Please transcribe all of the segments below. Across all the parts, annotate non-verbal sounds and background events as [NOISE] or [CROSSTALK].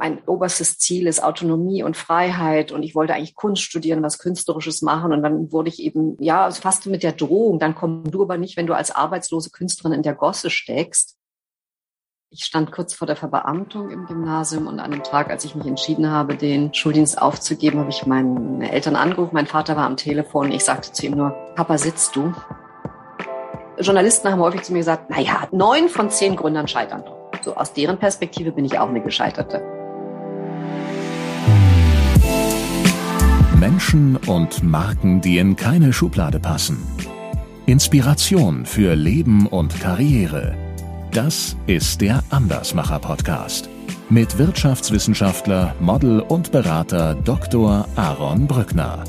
mein oberstes Ziel ist Autonomie und Freiheit und ich wollte eigentlich Kunst studieren, was Künstlerisches machen und dann wurde ich eben, ja, fast mit der Drohung, dann komm du aber nicht, wenn du als arbeitslose Künstlerin in der Gosse steckst. Ich stand kurz vor der Verbeamtung im Gymnasium und an dem Tag, als ich mich entschieden habe, den Schuldienst aufzugeben, habe ich meine Eltern angerufen. Mein Vater war am Telefon. Ich sagte zu ihm nur, Papa, sitzt du? Journalisten haben häufig zu mir gesagt, na ja, neun von zehn Gründern scheitern doch. So aus deren Perspektive bin ich auch eine Gescheiterte. Menschen und Marken, die in keine Schublade passen. Inspiration für Leben und Karriere. Das ist der Andersmacher Podcast mit Wirtschaftswissenschaftler, Model und Berater Dr. Aaron Brückner.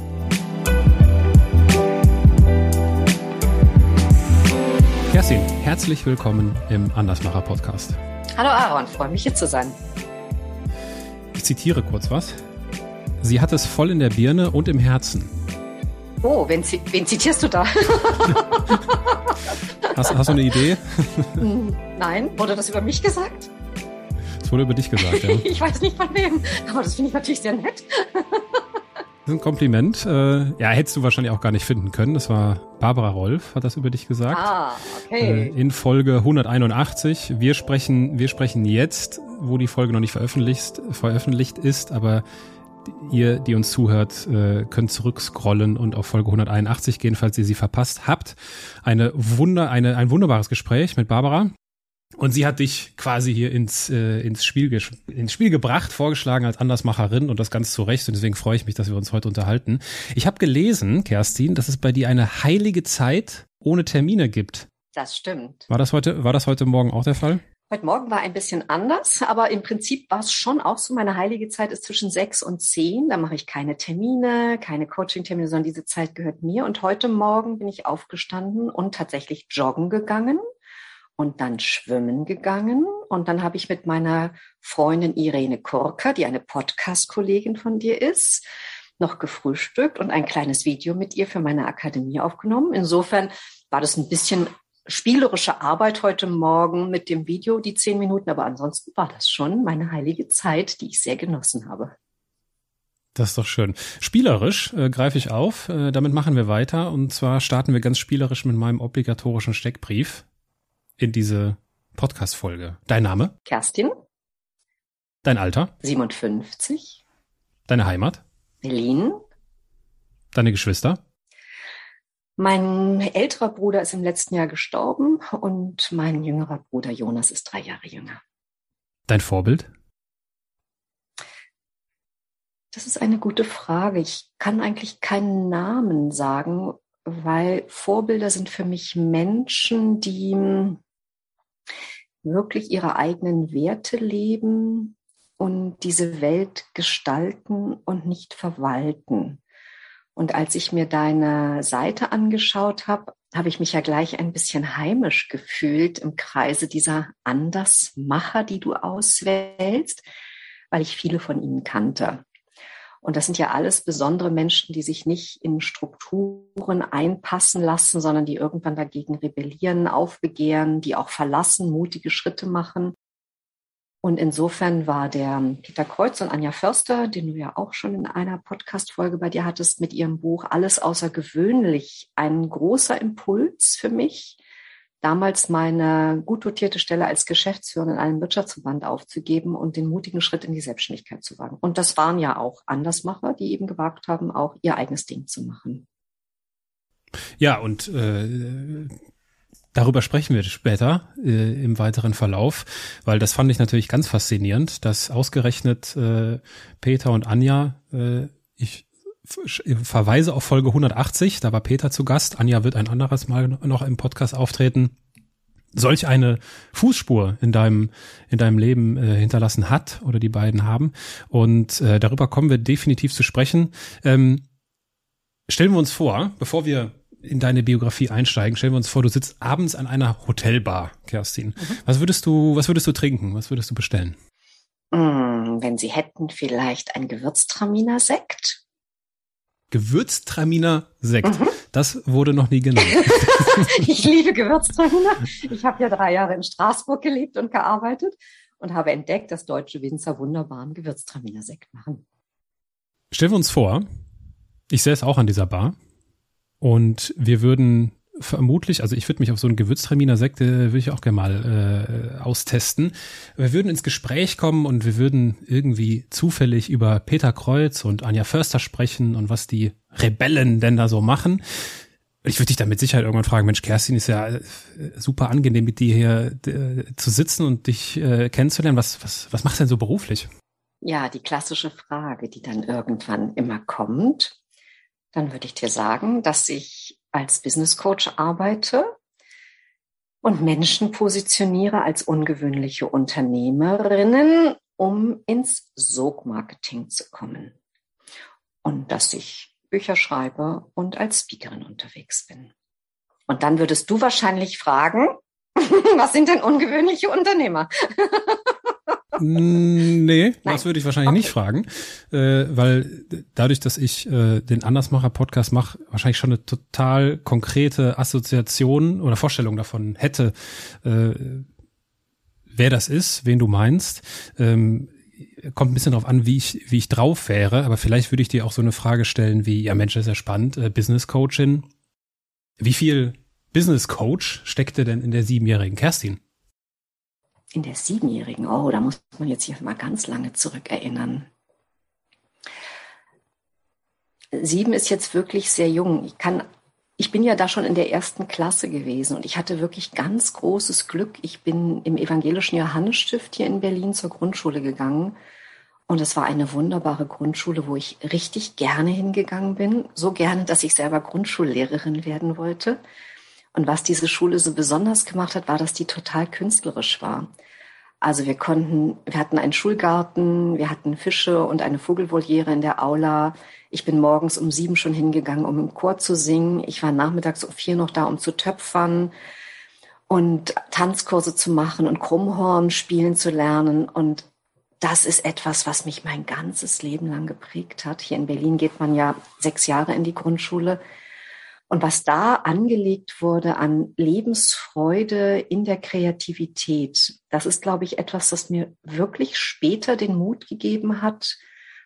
Kerstin, herzlich willkommen im Andersmacher Podcast. Hallo Aaron, freue mich hier zu sein. Ich zitiere kurz was. Sie hat es voll in der Birne und im Herzen. Oh, wen, wen zitierst du da? [LAUGHS] hast, hast, du eine Idee? Nein, wurde das über mich gesagt? Es wurde über dich gesagt, ja. [LAUGHS] ich weiß nicht von wem, aber das finde ich natürlich sehr nett. Das [LAUGHS] ist ein Kompliment. Äh, ja, hättest du wahrscheinlich auch gar nicht finden können. Das war Barbara Rolf, hat das über dich gesagt. Ah, okay. Äh, in Folge 181. Wir sprechen, wir sprechen jetzt, wo die Folge noch nicht veröffentlicht, veröffentlicht ist, aber ihr, die uns zuhört, äh, könnt zurückscrollen und auf Folge 181 gehen, falls ihr sie verpasst habt. Eine Wunder, eine, ein wunderbares Gespräch mit Barbara. Und sie hat dich quasi hier ins, äh, ins, Spiel ins Spiel gebracht, vorgeschlagen als Andersmacherin und das ganz zu Recht. Und deswegen freue ich mich, dass wir uns heute unterhalten. Ich habe gelesen, Kerstin, dass es bei dir eine heilige Zeit ohne Termine gibt. Das stimmt. War das heute, war das heute Morgen auch der Fall? Heute Morgen war ein bisschen anders, aber im Prinzip war es schon auch so. Meine heilige Zeit ist zwischen sechs und zehn. Da mache ich keine Termine, keine Coaching-Termine, sondern diese Zeit gehört mir. Und heute Morgen bin ich aufgestanden und tatsächlich joggen gegangen und dann schwimmen gegangen. Und dann habe ich mit meiner Freundin Irene Kurka, die eine Podcast-Kollegin von dir ist, noch gefrühstückt und ein kleines Video mit ihr für meine Akademie aufgenommen. Insofern war das ein bisschen spielerische Arbeit heute Morgen mit dem Video, die zehn Minuten, aber ansonsten war das schon meine heilige Zeit, die ich sehr genossen habe. Das ist doch schön. Spielerisch äh, greife ich auf. Äh, damit machen wir weiter. Und zwar starten wir ganz spielerisch mit meinem obligatorischen Steckbrief in diese Podcast-Folge. Dein Name? Kerstin. Dein Alter? 57. Deine Heimat? Berlin. Deine Geschwister? Mein älterer Bruder ist im letzten Jahr gestorben und mein jüngerer Bruder Jonas ist drei Jahre jünger. Dein Vorbild? Das ist eine gute Frage. Ich kann eigentlich keinen Namen sagen, weil Vorbilder sind für mich Menschen, die wirklich ihre eigenen Werte leben und diese Welt gestalten und nicht verwalten. Und als ich mir deine Seite angeschaut habe, habe ich mich ja gleich ein bisschen heimisch gefühlt im Kreise dieser Andersmacher, die du auswählst, weil ich viele von ihnen kannte. Und das sind ja alles besondere Menschen, die sich nicht in Strukturen einpassen lassen, sondern die irgendwann dagegen rebellieren, aufbegehren, die auch verlassen, mutige Schritte machen. Und insofern war der Peter Kreuz und Anja Förster, den du ja auch schon in einer Podcast-Folge bei dir hattest, mit ihrem Buch Alles außergewöhnlich ein großer Impuls für mich, damals meine gut dotierte Stelle als Geschäftsführerin in einem Wirtschaftsverband aufzugeben und den mutigen Schritt in die Selbstständigkeit zu wagen. Und das waren ja auch Andersmacher, die eben gewagt haben, auch ihr eigenes Ding zu machen. Ja, und äh, Darüber sprechen wir später äh, im weiteren Verlauf, weil das fand ich natürlich ganz faszinierend, dass ausgerechnet äh, Peter und Anja, äh, ich verweise auf Folge 180, da war Peter zu Gast, Anja wird ein anderes Mal noch im Podcast auftreten, solch eine Fußspur in deinem in deinem Leben äh, hinterlassen hat oder die beiden haben. Und äh, darüber kommen wir definitiv zu sprechen. Ähm, stellen wir uns vor, bevor wir in deine Biografie einsteigen, stellen wir uns vor, du sitzt abends an einer Hotelbar, Kerstin. Mhm. Was würdest du, was würdest du trinken? Was würdest du bestellen? Mm, wenn sie hätten, vielleicht ein Gewürztraminer Sekt. Gewürztraminer Sekt. Mhm. Das wurde noch nie genannt. [LAUGHS] ich liebe Gewürztraminer. Ich habe ja drei Jahre in Straßburg gelebt und gearbeitet. und habe entdeckt, dass deutsche Winzer wunderbaren Gewürztraminer Sekt machen. Stellen wir uns vor, ich säße auch an dieser Bar und wir würden vermutlich, also ich würde mich auf so einen Gewürztraminer Sekt, äh, würde ich auch gerne mal äh, austesten. Wir würden ins Gespräch kommen und wir würden irgendwie zufällig über Peter Kreuz und Anja Förster sprechen und was die Rebellen denn da so machen. Ich würde dich dann mit Sicherheit irgendwann fragen, Mensch, Kerstin ist ja äh, super angenehm, mit dir hier zu sitzen und dich äh, kennenzulernen. Was, was, was machst du denn so beruflich? Ja, die klassische Frage, die dann irgendwann immer kommt, dann würde ich dir sagen, dass ich als Business Coach arbeite und Menschen positioniere als ungewöhnliche Unternehmerinnen, um ins Sogmarketing zu kommen. Und dass ich Bücher schreibe und als Speakerin unterwegs bin. Und dann würdest du wahrscheinlich fragen, [LAUGHS] was sind denn ungewöhnliche Unternehmer? [LAUGHS] Nee, [LAUGHS] Nein. das würde ich wahrscheinlich okay. nicht fragen, äh, weil dadurch, dass ich äh, den Andersmacher-Podcast mache, wahrscheinlich schon eine total konkrete Assoziation oder Vorstellung davon hätte, äh, wer das ist, wen du meinst. Ähm, kommt ein bisschen darauf an, wie ich, wie ich drauf wäre, aber vielleicht würde ich dir auch so eine Frage stellen wie, ja Mensch, das ist ja spannend, äh, Business Coachin. Wie viel Business Coach steckte denn in der siebenjährigen Kerstin? In der Siebenjährigen, oh, da muss man jetzt hier mal ganz lange zurückerinnern. Sieben ist jetzt wirklich sehr jung. Ich kann, ich bin ja da schon in der ersten Klasse gewesen und ich hatte wirklich ganz großes Glück. Ich bin im evangelischen Johannesstift hier in Berlin zur Grundschule gegangen und es war eine wunderbare Grundschule, wo ich richtig gerne hingegangen bin. So gerne, dass ich selber Grundschullehrerin werden wollte. Und was diese Schule so besonders gemacht hat, war, dass die total künstlerisch war. Also wir konnten, wir hatten einen Schulgarten, wir hatten Fische und eine Vogelvoliere in der Aula. Ich bin morgens um sieben schon hingegangen, um im Chor zu singen. Ich war nachmittags um vier noch da, um zu töpfern und Tanzkurse zu machen und Krummhorn spielen zu lernen. Und das ist etwas, was mich mein ganzes Leben lang geprägt hat. Hier in Berlin geht man ja sechs Jahre in die Grundschule. Und was da angelegt wurde an Lebensfreude in der Kreativität, das ist, glaube ich, etwas, das mir wirklich später den Mut gegeben hat,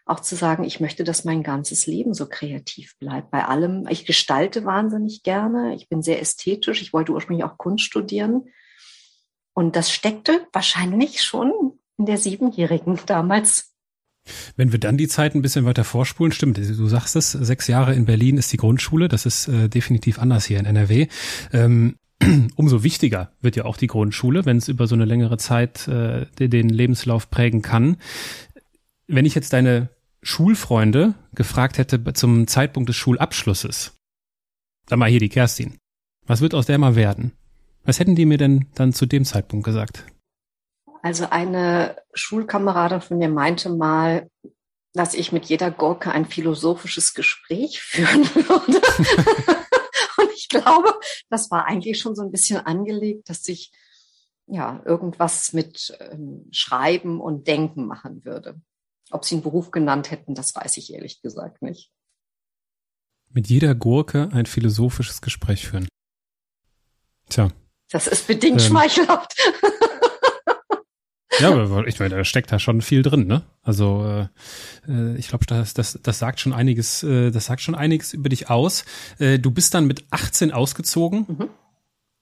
auch zu sagen, ich möchte, dass mein ganzes Leben so kreativ bleibt. Bei allem, ich gestalte wahnsinnig gerne, ich bin sehr ästhetisch, ich wollte ursprünglich auch Kunst studieren. Und das steckte wahrscheinlich schon in der Siebenjährigen damals wenn wir dann die Zeit ein bisschen weiter vorspulen, stimmt, du sagst es, sechs Jahre in Berlin ist die Grundschule, das ist äh, definitiv anders hier in NRW. Ähm, [CLEARS THROAT] umso wichtiger wird ja auch die Grundschule, wenn es über so eine längere Zeit äh, den Lebenslauf prägen kann. Wenn ich jetzt deine Schulfreunde gefragt hätte zum Zeitpunkt des Schulabschlusses, dann mal hier die Kerstin, was wird aus der mal werden? Was hätten die mir denn dann zu dem Zeitpunkt gesagt? Also eine Schulkameradin von mir meinte mal, dass ich mit jeder Gurke ein philosophisches Gespräch [LAUGHS] führen würde. und ich glaube, das war eigentlich schon so ein bisschen angelegt, dass ich ja irgendwas mit ähm, Schreiben und Denken machen würde. Ob sie einen Beruf genannt hätten, das weiß ich ehrlich gesagt nicht. Mit jeder Gurke ein philosophisches Gespräch führen. Tja. Das ist bedingt ähm, schmeichelhaft. Ja, aber ich meine, da steckt da schon viel drin, ne? Also äh, äh, ich glaube, das, das, das sagt schon einiges, äh, das sagt schon einiges über dich aus. Äh, du bist dann mit 18 ausgezogen mhm.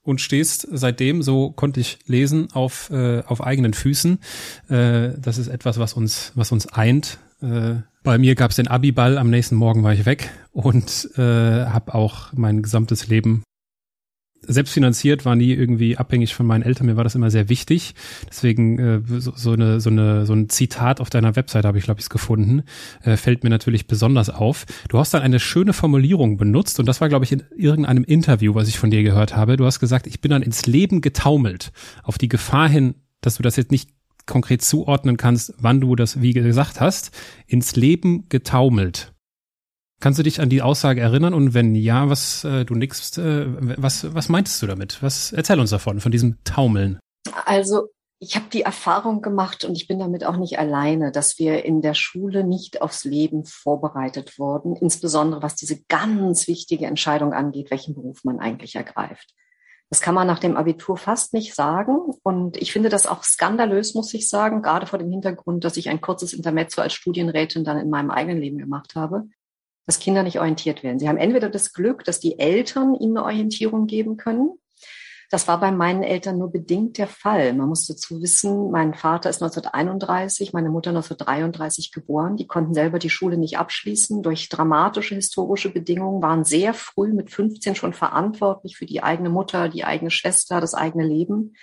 und stehst seitdem, so konnte ich lesen, auf, äh, auf eigenen Füßen. Äh, das ist etwas, was uns, was uns eint. Äh, bei mir gab es den Abiball, am nächsten Morgen war ich weg und äh, habe auch mein gesamtes Leben selbstfinanziert, war nie irgendwie abhängig von meinen Eltern. Mir war das immer sehr wichtig. Deswegen äh, so, so, eine, so, eine, so ein Zitat auf deiner Webseite habe ich, glaube ich, gefunden. Äh, fällt mir natürlich besonders auf. Du hast dann eine schöne Formulierung benutzt und das war, glaube ich, in irgendeinem Interview, was ich von dir gehört habe. Du hast gesagt, ich bin dann ins Leben getaumelt. Auf die Gefahr hin, dass du das jetzt nicht konkret zuordnen kannst, wann du das wie gesagt hast, ins Leben getaumelt. Kannst du dich an die Aussage erinnern? Und wenn ja, was äh, du nix, äh, was, was meintest du damit? Was erzähl uns davon, von diesem Taumeln? Also ich habe die Erfahrung gemacht und ich bin damit auch nicht alleine, dass wir in der Schule nicht aufs Leben vorbereitet wurden, insbesondere was diese ganz wichtige Entscheidung angeht, welchen Beruf man eigentlich ergreift. Das kann man nach dem Abitur fast nicht sagen. Und ich finde das auch skandalös, muss ich sagen, gerade vor dem Hintergrund, dass ich ein kurzes Intermezzo als Studienrätin dann in meinem eigenen Leben gemacht habe, dass Kinder nicht orientiert werden. Sie haben entweder das Glück, dass die Eltern ihnen eine Orientierung geben können, das war bei meinen Eltern nur bedingt der Fall. Man muss dazu wissen, mein Vater ist 1931, meine Mutter 1933 geboren. Die konnten selber die Schule nicht abschließen. Durch dramatische historische Bedingungen waren sehr früh mit 15 schon verantwortlich für die eigene Mutter, die eigene Schwester, das eigene Leben.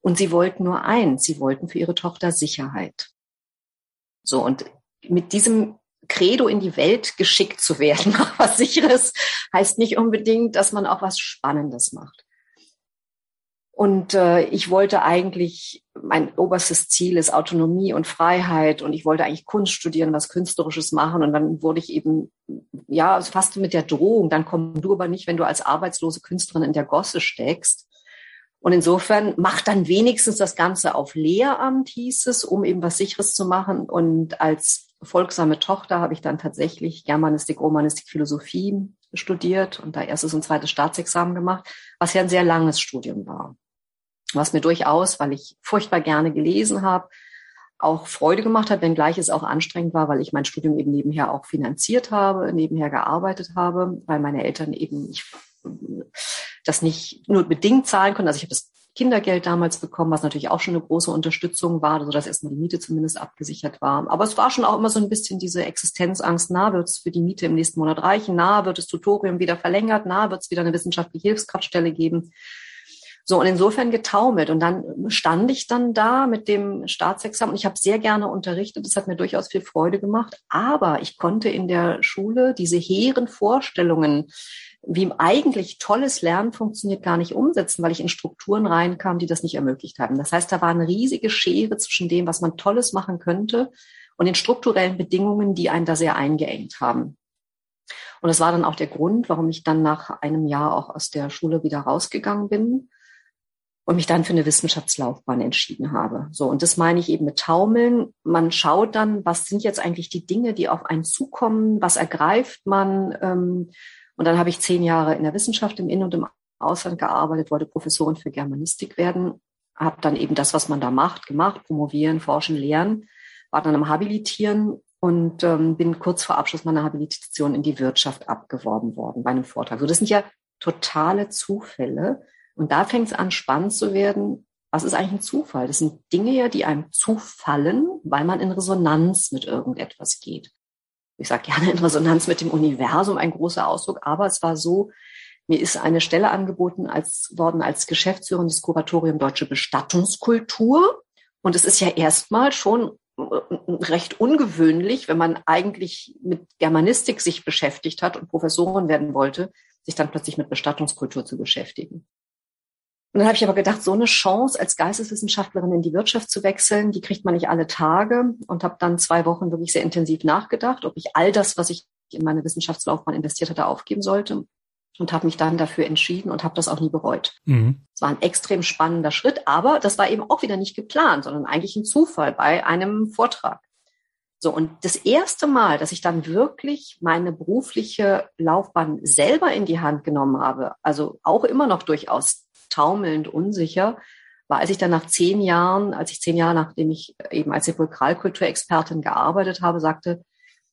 Und sie wollten nur eins, sie wollten für ihre Tochter Sicherheit. So, und mit diesem Credo in die Welt geschickt zu werden, [LAUGHS] was sicheres, heißt nicht unbedingt, dass man auch was Spannendes macht. Und äh, ich wollte eigentlich, mein oberstes Ziel ist Autonomie und Freiheit und ich wollte eigentlich Kunst studieren, was Künstlerisches machen. Und dann wurde ich eben, ja, fast mit der Drohung, dann komm du aber nicht, wenn du als arbeitslose Künstlerin in der Gosse steckst. Und insofern mach dann wenigstens das Ganze auf Lehramt, hieß es, um eben was Sicheres zu machen. Und als folgsame Tochter habe ich dann tatsächlich Germanistik, Romanistik, Philosophie studiert und da erstes und zweites Staatsexamen gemacht, was ja ein sehr langes Studium war was mir durchaus, weil ich furchtbar gerne gelesen habe, auch Freude gemacht hat, wenngleich es auch anstrengend war, weil ich mein Studium eben nebenher auch finanziert habe, nebenher gearbeitet habe, weil meine Eltern eben ich, das nicht nur bedingt zahlen konnten. Also ich habe das Kindergeld damals bekommen, was natürlich auch schon eine große Unterstützung war, so dass erstmal die Miete zumindest abgesichert war. Aber es war schon auch immer so ein bisschen diese Existenzangst, na, wird es für die Miete im nächsten Monat reichen, na, wird das Tutorium wieder verlängert, na, wird es wieder eine wissenschaftliche Hilfskraftstelle geben. So, und insofern getaumelt. Und dann stand ich dann da mit dem Staatsexamen und ich habe sehr gerne unterrichtet. Das hat mir durchaus viel Freude gemacht. Aber ich konnte in der Schule diese hehren Vorstellungen, wie eigentlich tolles Lernen funktioniert, gar nicht umsetzen, weil ich in Strukturen reinkam, die das nicht ermöglicht haben. Das heißt, da war eine riesige Schere zwischen dem, was man Tolles machen könnte und den strukturellen Bedingungen, die einen da sehr eingeengt haben. Und das war dann auch der Grund, warum ich dann nach einem Jahr auch aus der Schule wieder rausgegangen bin und mich dann für eine Wissenschaftslaufbahn entschieden habe. So, und das meine ich eben mit Taumeln. Man schaut dann, was sind jetzt eigentlich die Dinge, die auf einen zukommen, was ergreift man. Ähm, und dann habe ich zehn Jahre in der Wissenschaft im In- und im Ausland gearbeitet, wollte Professorin für Germanistik werden, habe dann eben das, was man da macht, gemacht, promovieren, forschen, lehren, war dann am Habilitieren und ähm, bin kurz vor Abschluss meiner Habilitation in die Wirtschaft abgeworben worden bei einem Vortrag. So, das sind ja totale Zufälle und da fängt es an, spannend zu werden. Was ist eigentlich ein Zufall? Das sind Dinge ja, die einem zufallen, weil man in Resonanz mit irgendetwas geht. Ich sage gerne in Resonanz mit dem Universum, ein großer Ausdruck, aber es war so, mir ist eine Stelle angeboten als, worden als Geschäftsführerin des Kuratorium Deutsche Bestattungskultur. Und es ist ja erstmal schon äh, recht ungewöhnlich, wenn man eigentlich mit Germanistik sich beschäftigt hat und Professorin werden wollte, sich dann plötzlich mit Bestattungskultur zu beschäftigen. Und dann habe ich aber gedacht, so eine Chance als Geisteswissenschaftlerin in die Wirtschaft zu wechseln, die kriegt man nicht alle Tage und habe dann zwei Wochen wirklich sehr intensiv nachgedacht, ob ich all das, was ich in meine Wissenschaftslaufbahn investiert hatte, aufgeben sollte und habe mich dann dafür entschieden und habe das auch nie bereut. Mhm. Es war ein extrem spannender Schritt, aber das war eben auch wieder nicht geplant, sondern eigentlich ein Zufall bei einem Vortrag. So, und das erste Mal, dass ich dann wirklich meine berufliche Laufbahn selber in die Hand genommen habe, also auch immer noch durchaus taumelnd unsicher, war, als ich dann nach zehn Jahren, als ich zehn Jahre nachdem ich eben als Sepulkralkulturexpertin gearbeitet habe, sagte,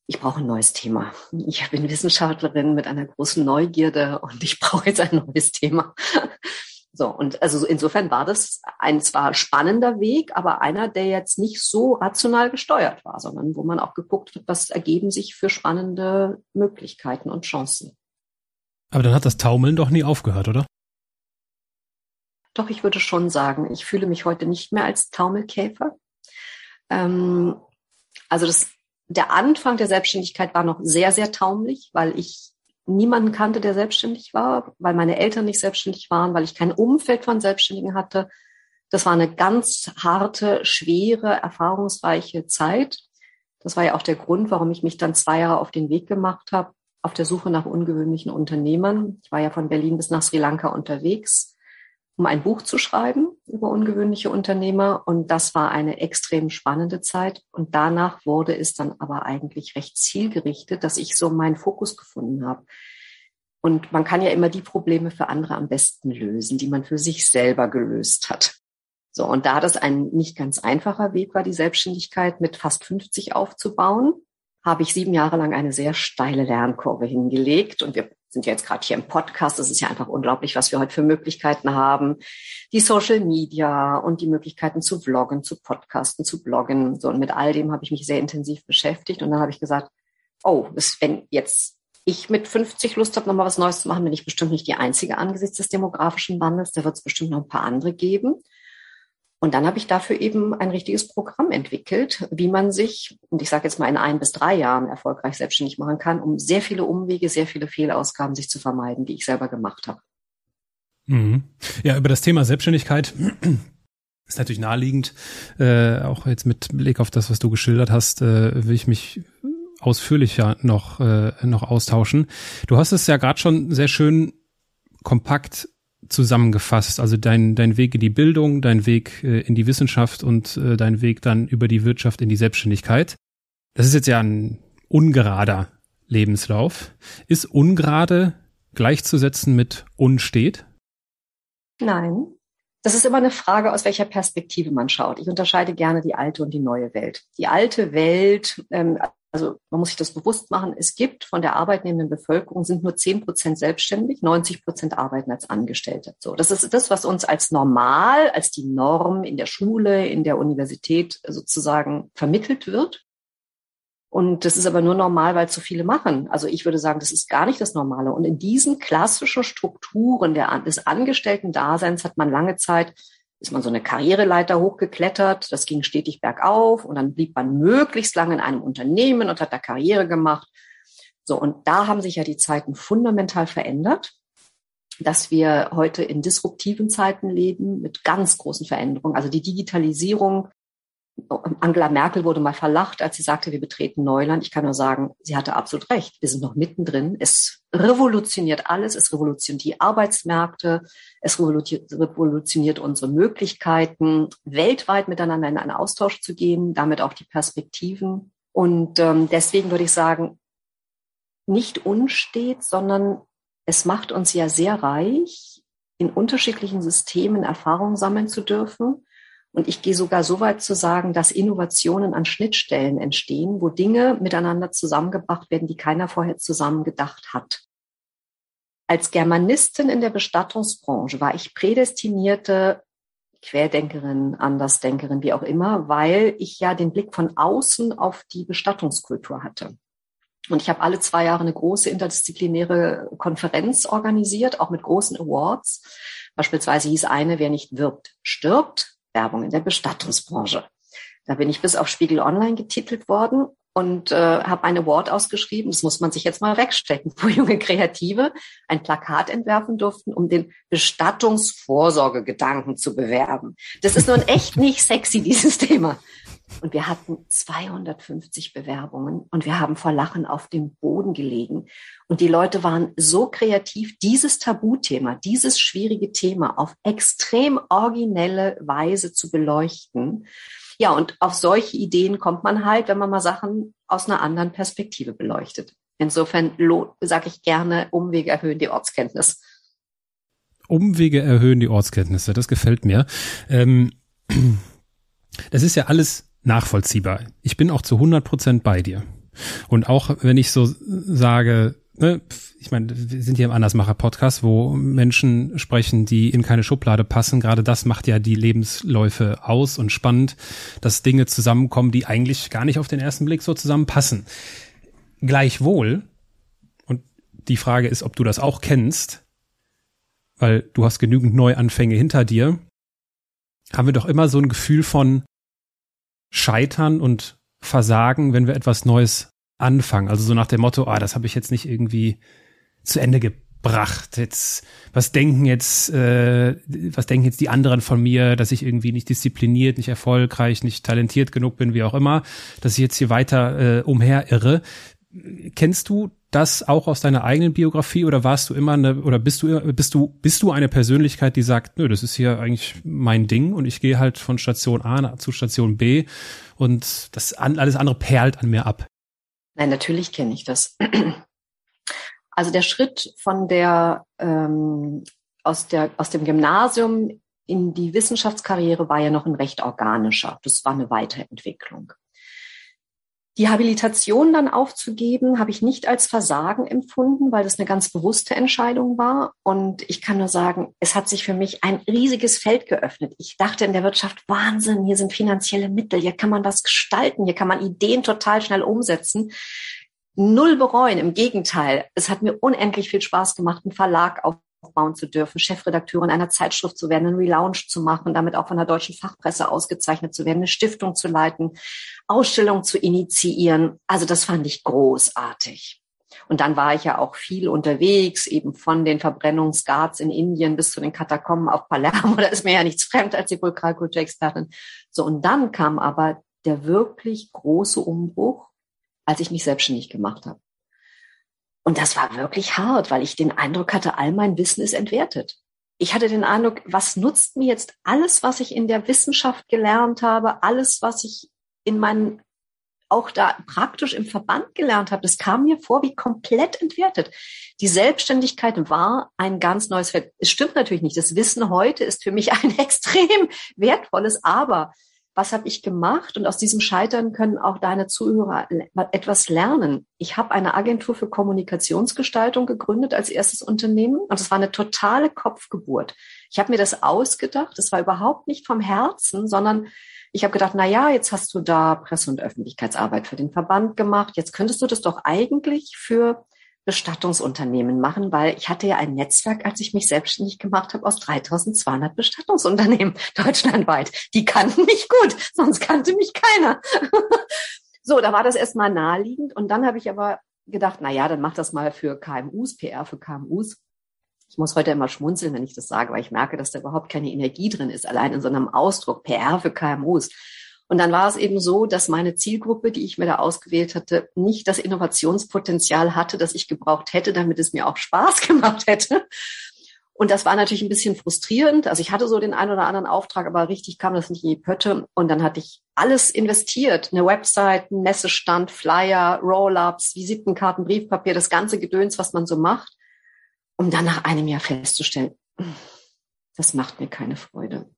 ich brauche ein neues Thema. Ich bin Wissenschaftlerin mit einer großen Neugierde und ich brauche jetzt ein neues Thema. [LAUGHS] So, und also insofern war das ein zwar spannender Weg, aber einer, der jetzt nicht so rational gesteuert war, sondern wo man auch geguckt hat, was ergeben sich für spannende Möglichkeiten und Chancen. Aber dann hat das Taumeln doch nie aufgehört, oder? Doch, ich würde schon sagen, ich fühle mich heute nicht mehr als Taumelkäfer. Ähm, also das, der Anfang der Selbstständigkeit war noch sehr, sehr taumelig, weil ich niemanden kannte, der selbstständig war, weil meine Eltern nicht selbstständig waren, weil ich kein Umfeld von Selbstständigen hatte. Das war eine ganz harte, schwere, erfahrungsreiche Zeit. Das war ja auch der Grund, warum ich mich dann zwei Jahre auf den Weg gemacht habe, auf der Suche nach ungewöhnlichen Unternehmern. Ich war ja von Berlin bis nach Sri Lanka unterwegs um ein Buch zu schreiben über ungewöhnliche Unternehmer. Und das war eine extrem spannende Zeit. Und danach wurde es dann aber eigentlich recht zielgerichtet, dass ich so meinen Fokus gefunden habe. Und man kann ja immer die Probleme für andere am besten lösen, die man für sich selber gelöst hat. So, und da das ein nicht ganz einfacher Weg war, die Selbstständigkeit mit fast 50 aufzubauen, habe ich sieben Jahre lang eine sehr steile Lernkurve hingelegt. Und wir sind jetzt gerade hier im Podcast. Es ist ja einfach unglaublich, was wir heute für Möglichkeiten haben. Die Social Media und die Möglichkeiten zu vloggen, zu podcasten, zu bloggen. So, und mit all dem habe ich mich sehr intensiv beschäftigt. Und dann habe ich gesagt, oh, wenn jetzt ich mit 50 Lust habe, nochmal was Neues zu machen, bin ich bestimmt nicht die Einzige angesichts des demografischen Wandels. Da wird es bestimmt noch ein paar andere geben. Und dann habe ich dafür eben ein richtiges Programm entwickelt, wie man sich, und ich sage jetzt mal in ein bis drei Jahren erfolgreich selbstständig machen kann, um sehr viele Umwege, sehr viele Fehlausgaben sich zu vermeiden, die ich selber gemacht habe. Mhm. Ja, über das Thema Selbstständigkeit [CLEARS THROAT] ist natürlich naheliegend. Äh, auch jetzt mit Blick auf das, was du geschildert hast, äh, will ich mich ausführlicher noch, äh, noch austauschen. Du hast es ja gerade schon sehr schön kompakt zusammengefasst. Also dein, dein Weg in die Bildung, dein Weg äh, in die Wissenschaft und äh, dein Weg dann über die Wirtschaft in die Selbstständigkeit. Das ist jetzt ja ein ungerader Lebenslauf. Ist ungerade gleichzusetzen mit unstet? Nein. Das ist immer eine Frage, aus welcher Perspektive man schaut. Ich unterscheide gerne die alte und die neue Welt. Die alte Welt, ähm, also man muss sich das bewusst machen, es gibt von der arbeitnehmenden Bevölkerung sind nur zehn Prozent selbstständig, 90 Prozent arbeiten als Angestellte. So, das ist das, was uns als normal, als die Norm in der Schule, in der Universität sozusagen vermittelt wird. Und das ist aber nur normal, weil zu viele machen. Also ich würde sagen, das ist gar nicht das Normale. Und in diesen klassischen Strukturen der, des Angestellten-Daseins hat man lange Zeit ist man so eine Karriereleiter hochgeklettert. Das ging stetig bergauf und dann blieb man möglichst lange in einem Unternehmen und hat da Karriere gemacht. So, und da haben sich ja die Zeiten fundamental verändert, dass wir heute in disruptiven Zeiten leben mit ganz großen Veränderungen. Also die Digitalisierung Angela Merkel wurde mal verlacht, als sie sagte, wir betreten Neuland. Ich kann nur sagen, sie hatte absolut recht. Wir sind noch mittendrin. Es revolutioniert alles. Es revolutioniert die Arbeitsmärkte. Es revolutioniert unsere Möglichkeiten, weltweit miteinander in einen Austausch zu gehen, damit auch die Perspektiven. Und ähm, deswegen würde ich sagen, nicht unstet, sondern es macht uns ja sehr reich, in unterschiedlichen Systemen Erfahrungen sammeln zu dürfen und ich gehe sogar so weit zu sagen, dass Innovationen an Schnittstellen entstehen, wo Dinge miteinander zusammengebracht werden, die keiner vorher zusammen gedacht hat. Als Germanistin in der Bestattungsbranche war ich prädestinierte Querdenkerin, Andersdenkerin, wie auch immer, weil ich ja den Blick von außen auf die Bestattungskultur hatte. Und ich habe alle zwei Jahre eine große interdisziplinäre Konferenz organisiert, auch mit großen Awards. Beispielsweise hieß eine, wer nicht wirbt, stirbt. Werbung in der Bestattungsbranche. Da bin ich bis auf Spiegel Online getitelt worden und äh, habe ein Award ausgeschrieben. Das muss man sich jetzt mal wegstecken, [LAUGHS] wo junge Kreative ein Plakat entwerfen durften, um den Bestattungsvorsorgegedanken zu bewerben. Das ist nun echt nicht sexy, dieses Thema. Und wir hatten 250 Bewerbungen und wir haben vor Lachen auf dem Boden gelegen. Und die Leute waren so kreativ, dieses Tabuthema, dieses schwierige Thema auf extrem originelle Weise zu beleuchten. Ja, und auf solche Ideen kommt man halt, wenn man mal Sachen aus einer anderen Perspektive beleuchtet. Insofern sage ich gerne, Umwege erhöhen die Ortskenntnis. Umwege erhöhen die Ortskenntnisse, das gefällt mir. Ähm, [CLEARS THROAT] das ist ja alles nachvollziehbar. Ich bin auch zu 100 Prozent bei dir. Und auch wenn ich so sage, ne, ich meine, wir sind hier im Andersmacher-Podcast, wo Menschen sprechen, die in keine Schublade passen. Gerade das macht ja die Lebensläufe aus und spannend, dass Dinge zusammenkommen, die eigentlich gar nicht auf den ersten Blick so zusammenpassen. Gleichwohl, und die Frage ist, ob du das auch kennst, weil du hast genügend Neuanfänge hinter dir, haben wir doch immer so ein Gefühl von, Scheitern und Versagen, wenn wir etwas Neues anfangen. Also so nach dem Motto, ah, das habe ich jetzt nicht irgendwie zu Ende gebracht. Jetzt, was denken jetzt, äh, was denken jetzt die anderen von mir, dass ich irgendwie nicht diszipliniert, nicht erfolgreich, nicht talentiert genug bin, wie auch immer, dass ich jetzt hier weiter äh, umherirre. Kennst du das auch aus deiner eigenen Biografie oder warst du immer eine oder bist du bist du bist du eine Persönlichkeit, die sagt, nö, das ist hier eigentlich mein Ding und ich gehe halt von Station A zu Station B und das alles andere perlt an mir ab. Nein, natürlich kenne ich das. [CLEARS THROAT] Also der Schritt von der, ähm, aus der aus dem Gymnasium in die Wissenschaftskarriere war ja noch ein recht organischer. Das war eine Weiterentwicklung. Die Habilitation dann aufzugeben, habe ich nicht als Versagen empfunden, weil das eine ganz bewusste Entscheidung war. Und ich kann nur sagen, es hat sich für mich ein riesiges Feld geöffnet. Ich dachte in der Wirtschaft, Wahnsinn, hier sind finanzielle Mittel, hier kann man was gestalten, hier kann man Ideen total schnell umsetzen. Null bereuen, im Gegenteil. Es hat mir unendlich viel Spaß gemacht, einen Verlag auf aufbauen zu dürfen, Chefredakteurin einer Zeitschrift zu werden, einen Relaunch zu machen, damit auch von der deutschen Fachpresse ausgezeichnet zu werden, eine Stiftung zu leiten, Ausstellungen zu initiieren. Also das fand ich großartig. Und dann war ich ja auch viel unterwegs, eben von den Verbrennungsguards in Indien bis zu den Katakomben auf Palermo. [LAUGHS] Da ist mir ja nichts fremd als die Vulkalkulturexpertin. So, und dann kam aber der wirklich große Umbruch, als ich mich selbstständig gemacht habe. Und das war wirklich hart, weil ich den Eindruck hatte, all mein Wissen ist entwertet. Ich hatte den Eindruck, was nutzt mir jetzt alles, was ich in der Wissenschaft gelernt habe, alles, was ich in meinen auch da praktisch im Verband gelernt habe, das kam mir vor wie komplett entwertet. Die Selbstständigkeit war ein ganz neues Feld. Es stimmt natürlich nicht. Das Wissen heute ist für mich [LAUGHS] ein extrem wertvolles, aber was habe ich gemacht? Und aus diesem Scheitern können auch deine Zuhörer etwas lernen. Ich habe eine Agentur für Kommunikationsgestaltung gegründet als erstes Unternehmen und es war eine totale Kopfgeburt. Ich habe mir das ausgedacht. Das war überhaupt nicht vom Herzen, sondern ich habe gedacht, na ja, jetzt hast du da Presse- und Öffentlichkeitsarbeit für den Verband gemacht. Jetzt könntest du das doch eigentlich für Bestattungsunternehmen machen, weil ich hatte ja ein Netzwerk, als ich mich selbstständig gemacht habe, aus 3200 Bestattungsunternehmen [LAUGHS] deutschlandweit. Die kannten mich gut, sonst kannte mich keiner. [LAUGHS] so, da war das erstmal naheliegend und dann habe ich aber gedacht, na ja, dann mach das mal für KMUs, PR für KMUs. Ich muss heute immer schmunzeln, wenn ich das sage, weil ich merke, dass da überhaupt keine Energie drin ist, allein in so einem Ausdruck PR für KMUs. Und dann war es eben so, dass meine Zielgruppe, die ich mir da ausgewählt hatte, nicht das Innovationspotenzial hatte, das ich gebraucht hätte, damit es mir auch Spaß [LAUGHS] gemacht hätte. Und das war natürlich ein bisschen frustrierend. Also ich hatte so den einen oder anderen Auftrag, aber richtig kam das nicht in die Pötte. Und dann hatte ich alles investiert. Eine Website, ein Messestand, Flyer, Roll-ups, Visitenkarten, Briefpapier, das ganze Gedöns, was man so macht. Um dann nach einem Jahr festzustellen, das macht mir keine Freude.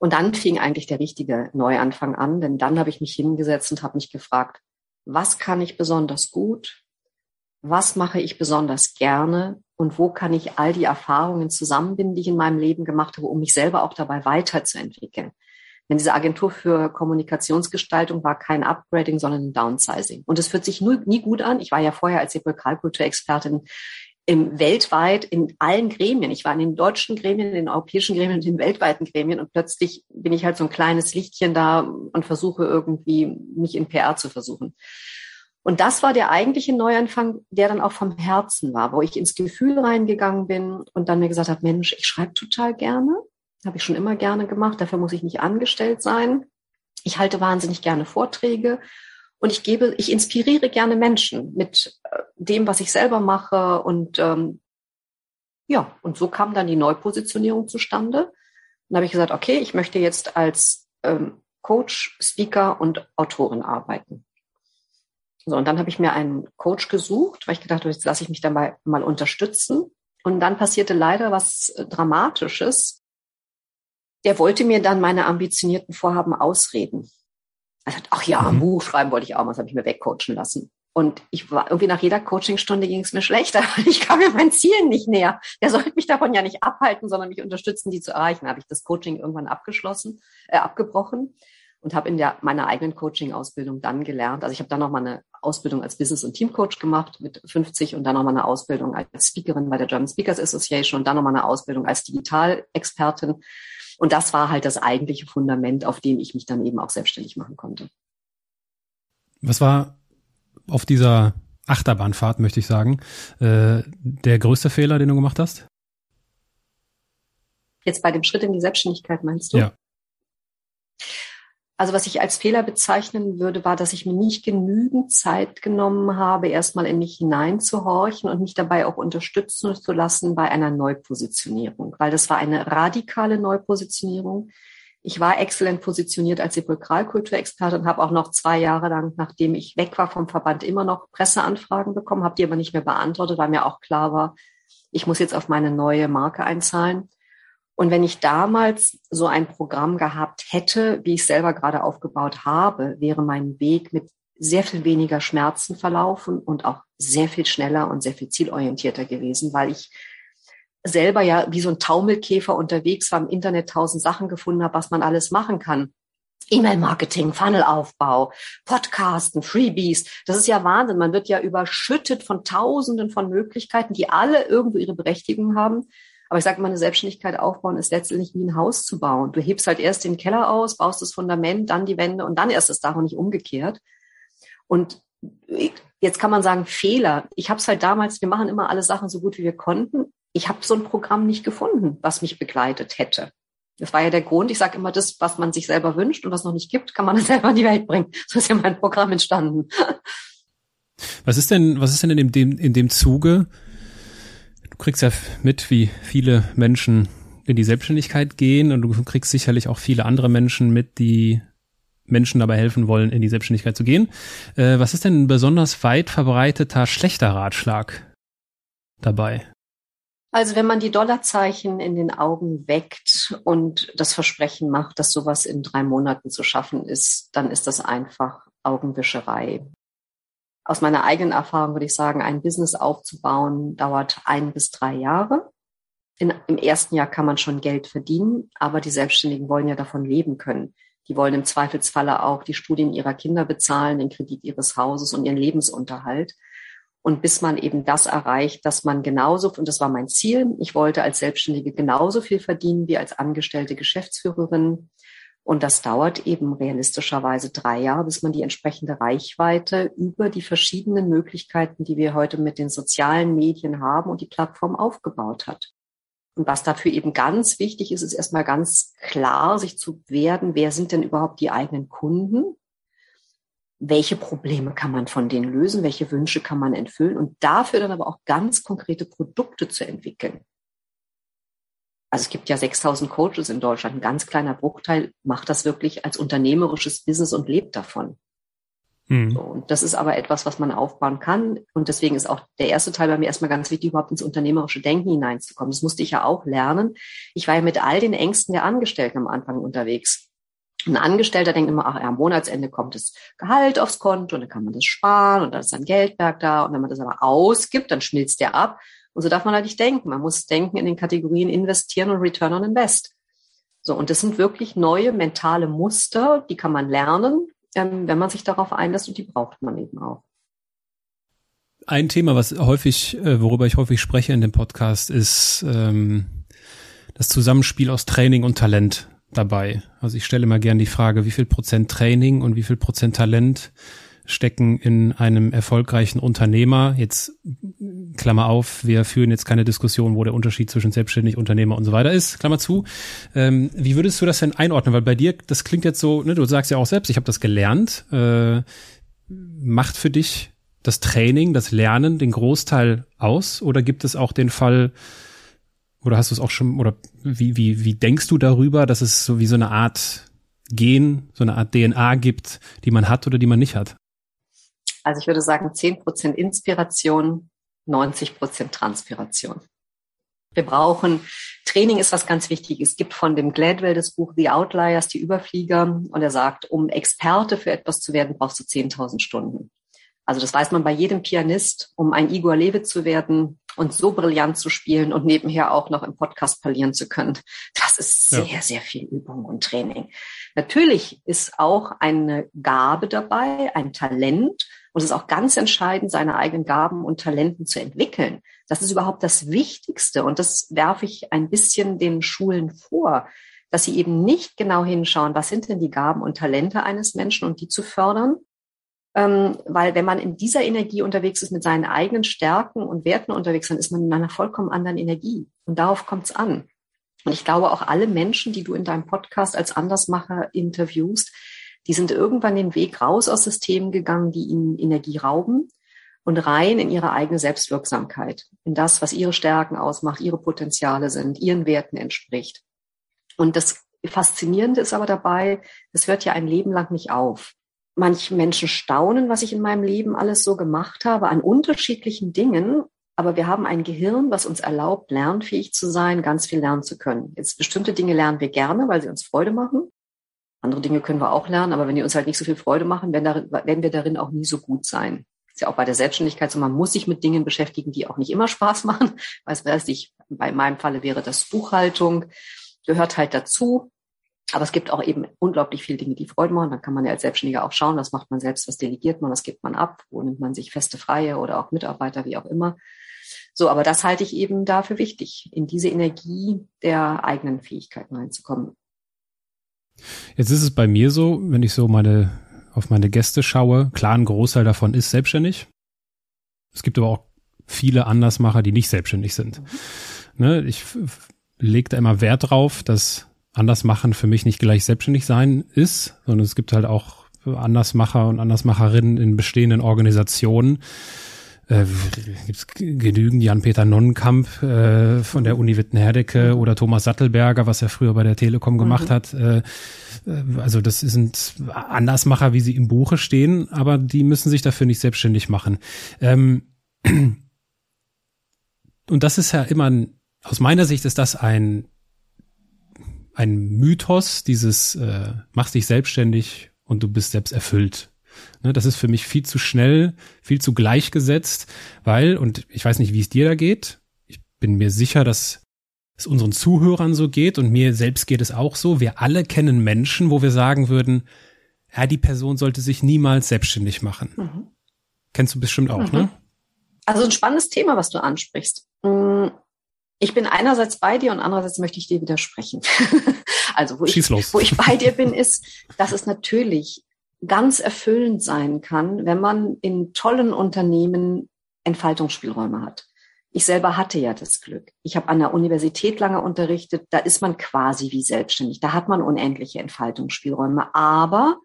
Und dann fing eigentlich der richtige Neuanfang an, denn dann habe ich mich hingesetzt und habe mich gefragt, was kann ich besonders gut? Was mache ich besonders gerne? Und wo kann ich all die Erfahrungen zusammenbinden, die ich in meinem Leben gemacht habe, um mich selber auch dabei weiterzuentwickeln? Denn diese Agentur für Kommunikationsgestaltung war kein Upgrading, sondern ein Downsizing. Und es fühlt sich nie, nie gut an. Ich war ja vorher als Sepulkralkulturexpertin im weltweit in allen Gremien. Ich war in den deutschen Gremien, in den europäischen Gremien in den weltweiten Gremien und plötzlich bin ich halt so ein kleines Lichtchen da und versuche irgendwie mich in PR zu versuchen. Und das war der eigentliche Neuanfang, der dann auch vom Herzen war, wo ich ins Gefühl reingegangen bin und dann mir gesagt habe, Mensch, ich schreibe total gerne, habe ich schon immer gerne gemacht, dafür muss ich nicht angestellt sein. Ich halte wahnsinnig gerne Vorträge und ich gebe, ich inspiriere gerne Menschen mit äh, dem, was ich selber mache. Und ähm, ja, und so kam dann die Neupositionierung zustande. Dann habe ich gesagt, okay, ich möchte jetzt als ähm, Coach, Speaker und Autorin arbeiten. So, und dann habe ich mir einen Coach gesucht, weil ich gedacht habe, jetzt lasse ich mich dabei mal unterstützen. Und dann passierte leider was äh, Dramatisches. Der wollte mir dann meine ambitionierten Vorhaben ausreden. Sagt, ach ja, ein mhm. Buch schreiben wollte ich auch mal, das habe ich mir wegcoachen lassen. Und ich war irgendwie nach jeder Coachingstunde ging es mir schlechter. [LAUGHS] Ich kam mir meinen Zielen nicht näher. Der sollte mich davon ja nicht abhalten, sondern mich unterstützen, die zu erreichen. Da habe ich das Coaching irgendwann abgeschlossen, äh, abgebrochen und habe in der meiner eigenen Coaching-Ausbildung dann gelernt. Also ich habe dann noch mal eine Ausbildung als Business- und Teamcoach gemacht mit 50 und dann noch mal eine Ausbildung als Speakerin bei der German Speakers Association und dann noch mal eine Ausbildung als Digitalexpertin und das war halt das eigentliche Fundament, auf dem ich mich dann eben auch selbstständig machen konnte. Was war auf dieser Achterbahnfahrt, möchte ich sagen, äh, der größte Fehler, den du gemacht hast? Jetzt bei dem Schritt in die Selbstständigkeit meinst du? Ja. Also was ich als Fehler bezeichnen würde, war, dass ich mir nicht genügend Zeit genommen habe, erstmal in mich hineinzuhorchen und mich dabei auch unterstützen zu lassen bei einer Neupositionierung, weil das war eine radikale Neupositionierung. Ich war exzellent positioniert als Sepulkralkulturexpertin und habe auch noch zwei Jahre lang, nachdem ich weg war vom Verband, immer noch Presseanfragen bekommen, habe die aber nicht mehr beantwortet, weil mir auch klar war, ich muss jetzt auf meine neue Marke einzahlen. Und wenn ich damals so ein Programm gehabt hätte, wie ich selber gerade aufgebaut habe, wäre mein Weg mit sehr viel weniger Schmerzen verlaufen und auch sehr viel schneller und sehr viel zielorientierter gewesen, weil ich selber ja wie so ein Taumelkäfer unterwegs war, im Internet tausend Sachen gefunden habe, was man alles machen kann. E-Mail-Marketing, Funnelaufbau, Podcasten, Freebies. Das ist ja Wahnsinn. Man wird ja überschüttet von Tausenden von Möglichkeiten, die alle irgendwo ihre Berechtigung haben. Aber ich sage mal, eine Selbstständigkeit aufbauen ist letztendlich wie ein Haus zu bauen. Du hebst halt erst den Keller aus, baust das Fundament, dann die Wände und dann erst das Dach und nicht umgekehrt. Und jetzt kann man sagen, Fehler. Ich habe es halt damals, wir machen immer alle Sachen so gut, wie wir konnten. Ich habe so ein Programm nicht gefunden, was mich begleitet hätte. Das war ja der Grund. Ich sage immer, das, was man sich selber wünscht und was noch nicht gibt, kann man [LAUGHS] selber in die Welt bringen. So ist ja mein Programm entstanden. Was ist denn, was ist denn in dem, in dem Zuge? Du kriegst ja mit, wie viele Menschen in die Selbstständigkeit gehen und du kriegst sicherlich auch viele andere Menschen mit, die Menschen dabei helfen wollen, in die Selbstständigkeit zu gehen. Äh, was ist denn ein besonders weit verbreiteter schlechter Ratschlag dabei? Also wenn man die Dollarzeichen in den Augen weckt und das Versprechen macht, dass sowas in drei Monaten zu schaffen ist, dann ist das einfach Augenwischerei. Aus meiner eigenen Erfahrung würde ich sagen, ein Business aufzubauen dauert ein bis drei Jahre. In, Im ersten Jahr kann man schon Geld verdienen, aber die Selbstständigen wollen ja davon leben können. Die wollen im Zweifelsfalle auch die Studien ihrer Kinder bezahlen, den Kredit ihres Hauses und ihren Lebensunterhalt. Und bis man eben das erreicht, dass man genauso, und das war mein Ziel, ich wollte als Selbstständige genauso viel verdienen wie als angestellte Geschäftsführerin. Und das dauert eben realistischerweise drei Jahre, bis man die entsprechende Reichweite über die verschiedenen Möglichkeiten, die wir heute mit den sozialen Medien haben und die Plattform aufgebaut hat. Und was dafür eben ganz wichtig ist, ist erstmal ganz klar, sich zu werden, wer sind denn überhaupt die eigenen Kunden? welche Probleme kann man von denen lösen, welche Wünsche kann man erfüllen und dafür dann aber auch ganz konkrete Produkte zu entwickeln. Also es gibt ja 6000 Coaches in Deutschland. Ein ganz kleiner Bruchteil macht das wirklich als unternehmerisches Business und lebt davon. Mhm. So, und das ist aber etwas, was man aufbauen kann. Und deswegen ist auch der erste Teil bei mir erstmal ganz wichtig, überhaupt ins unternehmerische Denken hineinzukommen. Das musste ich ja auch lernen. Ich war ja mit all den Ängsten der Angestellten am Anfang unterwegs. Ein Angestellter denkt immer, ach, ja, am Monatsende kommt das Gehalt aufs Konto und dann kann man das sparen und dann ist ein Geldberg da und wenn man das aber ausgibt, dann schmilzt der ab. Und so darf man halt nicht denken. Man muss denken in den Kategorien investieren und Return on Invest. So, und das sind wirklich neue mentale Muster, die kann man lernen, ähm, wenn man sich darauf einlässt und die braucht man eben auch. Ein Thema, was häufig, äh, worüber ich häufig spreche in dem Podcast, ist ähm, das Zusammenspiel aus Training und Talent dabei. Also ich stelle immer gern die Frage, wie viel Prozent Training und wie viel Prozent Talent stecken in einem erfolgreichen Unternehmer. Jetzt Klammer auf, wir führen jetzt keine Diskussion, wo der Unterschied zwischen selbstständig, Unternehmer und so weiter ist. Klammer zu. Ähm, wie würdest du das denn einordnen? Weil bei dir, das klingt jetzt so, ne, du sagst ja auch selbst, ich habe das gelernt. Äh, macht für dich das Training, das Lernen den Großteil aus? Oder gibt es auch den Fall, oder hast du es auch schon, oder wie, wie, wie denkst du darüber, dass es so wie so eine Art Gen, so eine Art DNA gibt, die man hat oder die man nicht hat? Also ich würde sagen, 10% Inspiration, 90% Transpiration. Wir brauchen, Training ist was ganz wichtig. Es gibt von dem Gladwell das Buch The Outliers, die Überflieger, und er sagt, um Experte für etwas zu werden, brauchst du 10.000 Stunden. Also das weiß man bei jedem Pianist, um ein Igor Lewe zu werden und so brillant zu spielen und nebenher auch noch im Podcast parlieren zu können. Das ist sehr, ja. sehr viel Übung und Training. Natürlich ist auch eine Gabe dabei, ein Talent. Und es ist auch ganz entscheidend, seine eigenen Gaben und Talenten zu entwickeln. Das ist überhaupt das Wichtigste. Und das werfe ich ein bisschen den Schulen vor, dass sie eben nicht genau hinschauen, was sind denn die Gaben und Talente eines Menschen und die zu fördern, ähm, weil wenn man in dieser Energie unterwegs ist, mit seinen eigenen Stärken und Werten unterwegs, dann ist man in einer vollkommen anderen Energie. Und darauf kommt es an. Und ich glaube, auch alle Menschen, die du in deinem Podcast als Andersmacher interviewst, die sind irgendwann den Weg raus aus Systemen gegangen, die ihnen Energie rauben und rein in ihre eigene Selbstwirksamkeit, in das, was ihre Stärken ausmacht, ihre Potenziale sind, ihren Werten entspricht. Und das Faszinierende ist aber dabei, es hört ja ein Leben lang nicht auf. Manche Menschen staunen, was ich in meinem Leben alles so gemacht habe, an unterschiedlichen Dingen. Aber wir haben ein Gehirn, was uns erlaubt, lernfähig zu sein, ganz viel lernen zu können. Jetzt bestimmte Dinge lernen wir gerne, weil sie uns Freude machen. Andere Dinge können wir auch lernen, aber wenn die uns halt nicht so viel Freude machen, werden, darin, werden wir darin auch nie so gut sein. ist ja auch bei der Selbstständigkeit so, man muss sich mit Dingen beschäftigen, die auch nicht immer Spaß [LAUGHS] machen. Was weiß ich, bei meinem Falle wäre das Buchhaltung, gehört halt dazu. Aber es gibt auch eben unglaublich viele Dinge, die Freude machen. Dann kann man ja als Selbstständiger auch schauen, was macht man selbst, was delegiert man, was gibt man ab, wo nimmt man sich feste Freie oder auch Mitarbeiter, wie auch immer. So, aber das halte ich eben dafür wichtig, in diese Energie der eigenen Fähigkeiten reinzukommen. Jetzt ist es bei mir so, wenn ich so meine, auf meine Gäste schaue, klar, ein Großteil davon ist selbstständig. Es gibt aber auch viele Andersmacher, die nicht selbstständig sind. Ne, ich lege da immer Wert drauf, dass Andersmachen für mich nicht gleich selbstständig sein ist, sondern es gibt halt auch Andersmacher und Andersmacherinnen in bestehenden Organisationen, äh, gibt genügend Jan-Peter Nonnenkamp äh, von der Uni Wittenherdecke oder Thomas Sattelberger, was er früher bei der Telekom gemacht mhm. hat. Äh, äh, also das sind Andersmacher, wie sie im Buche stehen, aber die müssen sich dafür nicht selbstständig machen. Ähm, [CLEARS THROAT] und das ist ja immer, ein, aus meiner Sicht ist das ein ein Mythos, dieses äh, mach dich selbstständig und du bist selbst erfüllt. Ne, das ist für mich viel zu schnell, viel zu gleichgesetzt, weil, und ich weiß nicht, wie es dir da geht, ich bin mir sicher, dass es unseren Zuhörern so geht und mir selbst geht es auch so. Wir alle kennen Menschen, wo wir sagen würden, ja, die Person sollte sich niemals selbstständig machen. Mhm. Kennst du bestimmt auch, ne? mhm. ne? Also ein spannendes Thema, was du ansprichst. Mm, ich bin einerseits bei dir und andererseits möchte ich dir widersprechen. [LAUGHS] also wo ich, wo ich bei dir bin, [LAUGHS] ist, dass es natürlich ganz erfüllend sein kann, wenn man in tollen Unternehmen Entfaltungsspielräume hat. Ich selber hatte ja das Glück. Ich habe an der Universität lange unterrichtet. Da ist man quasi wie selbstständig. Da hat man unendliche Entfaltungsspielräume. Aber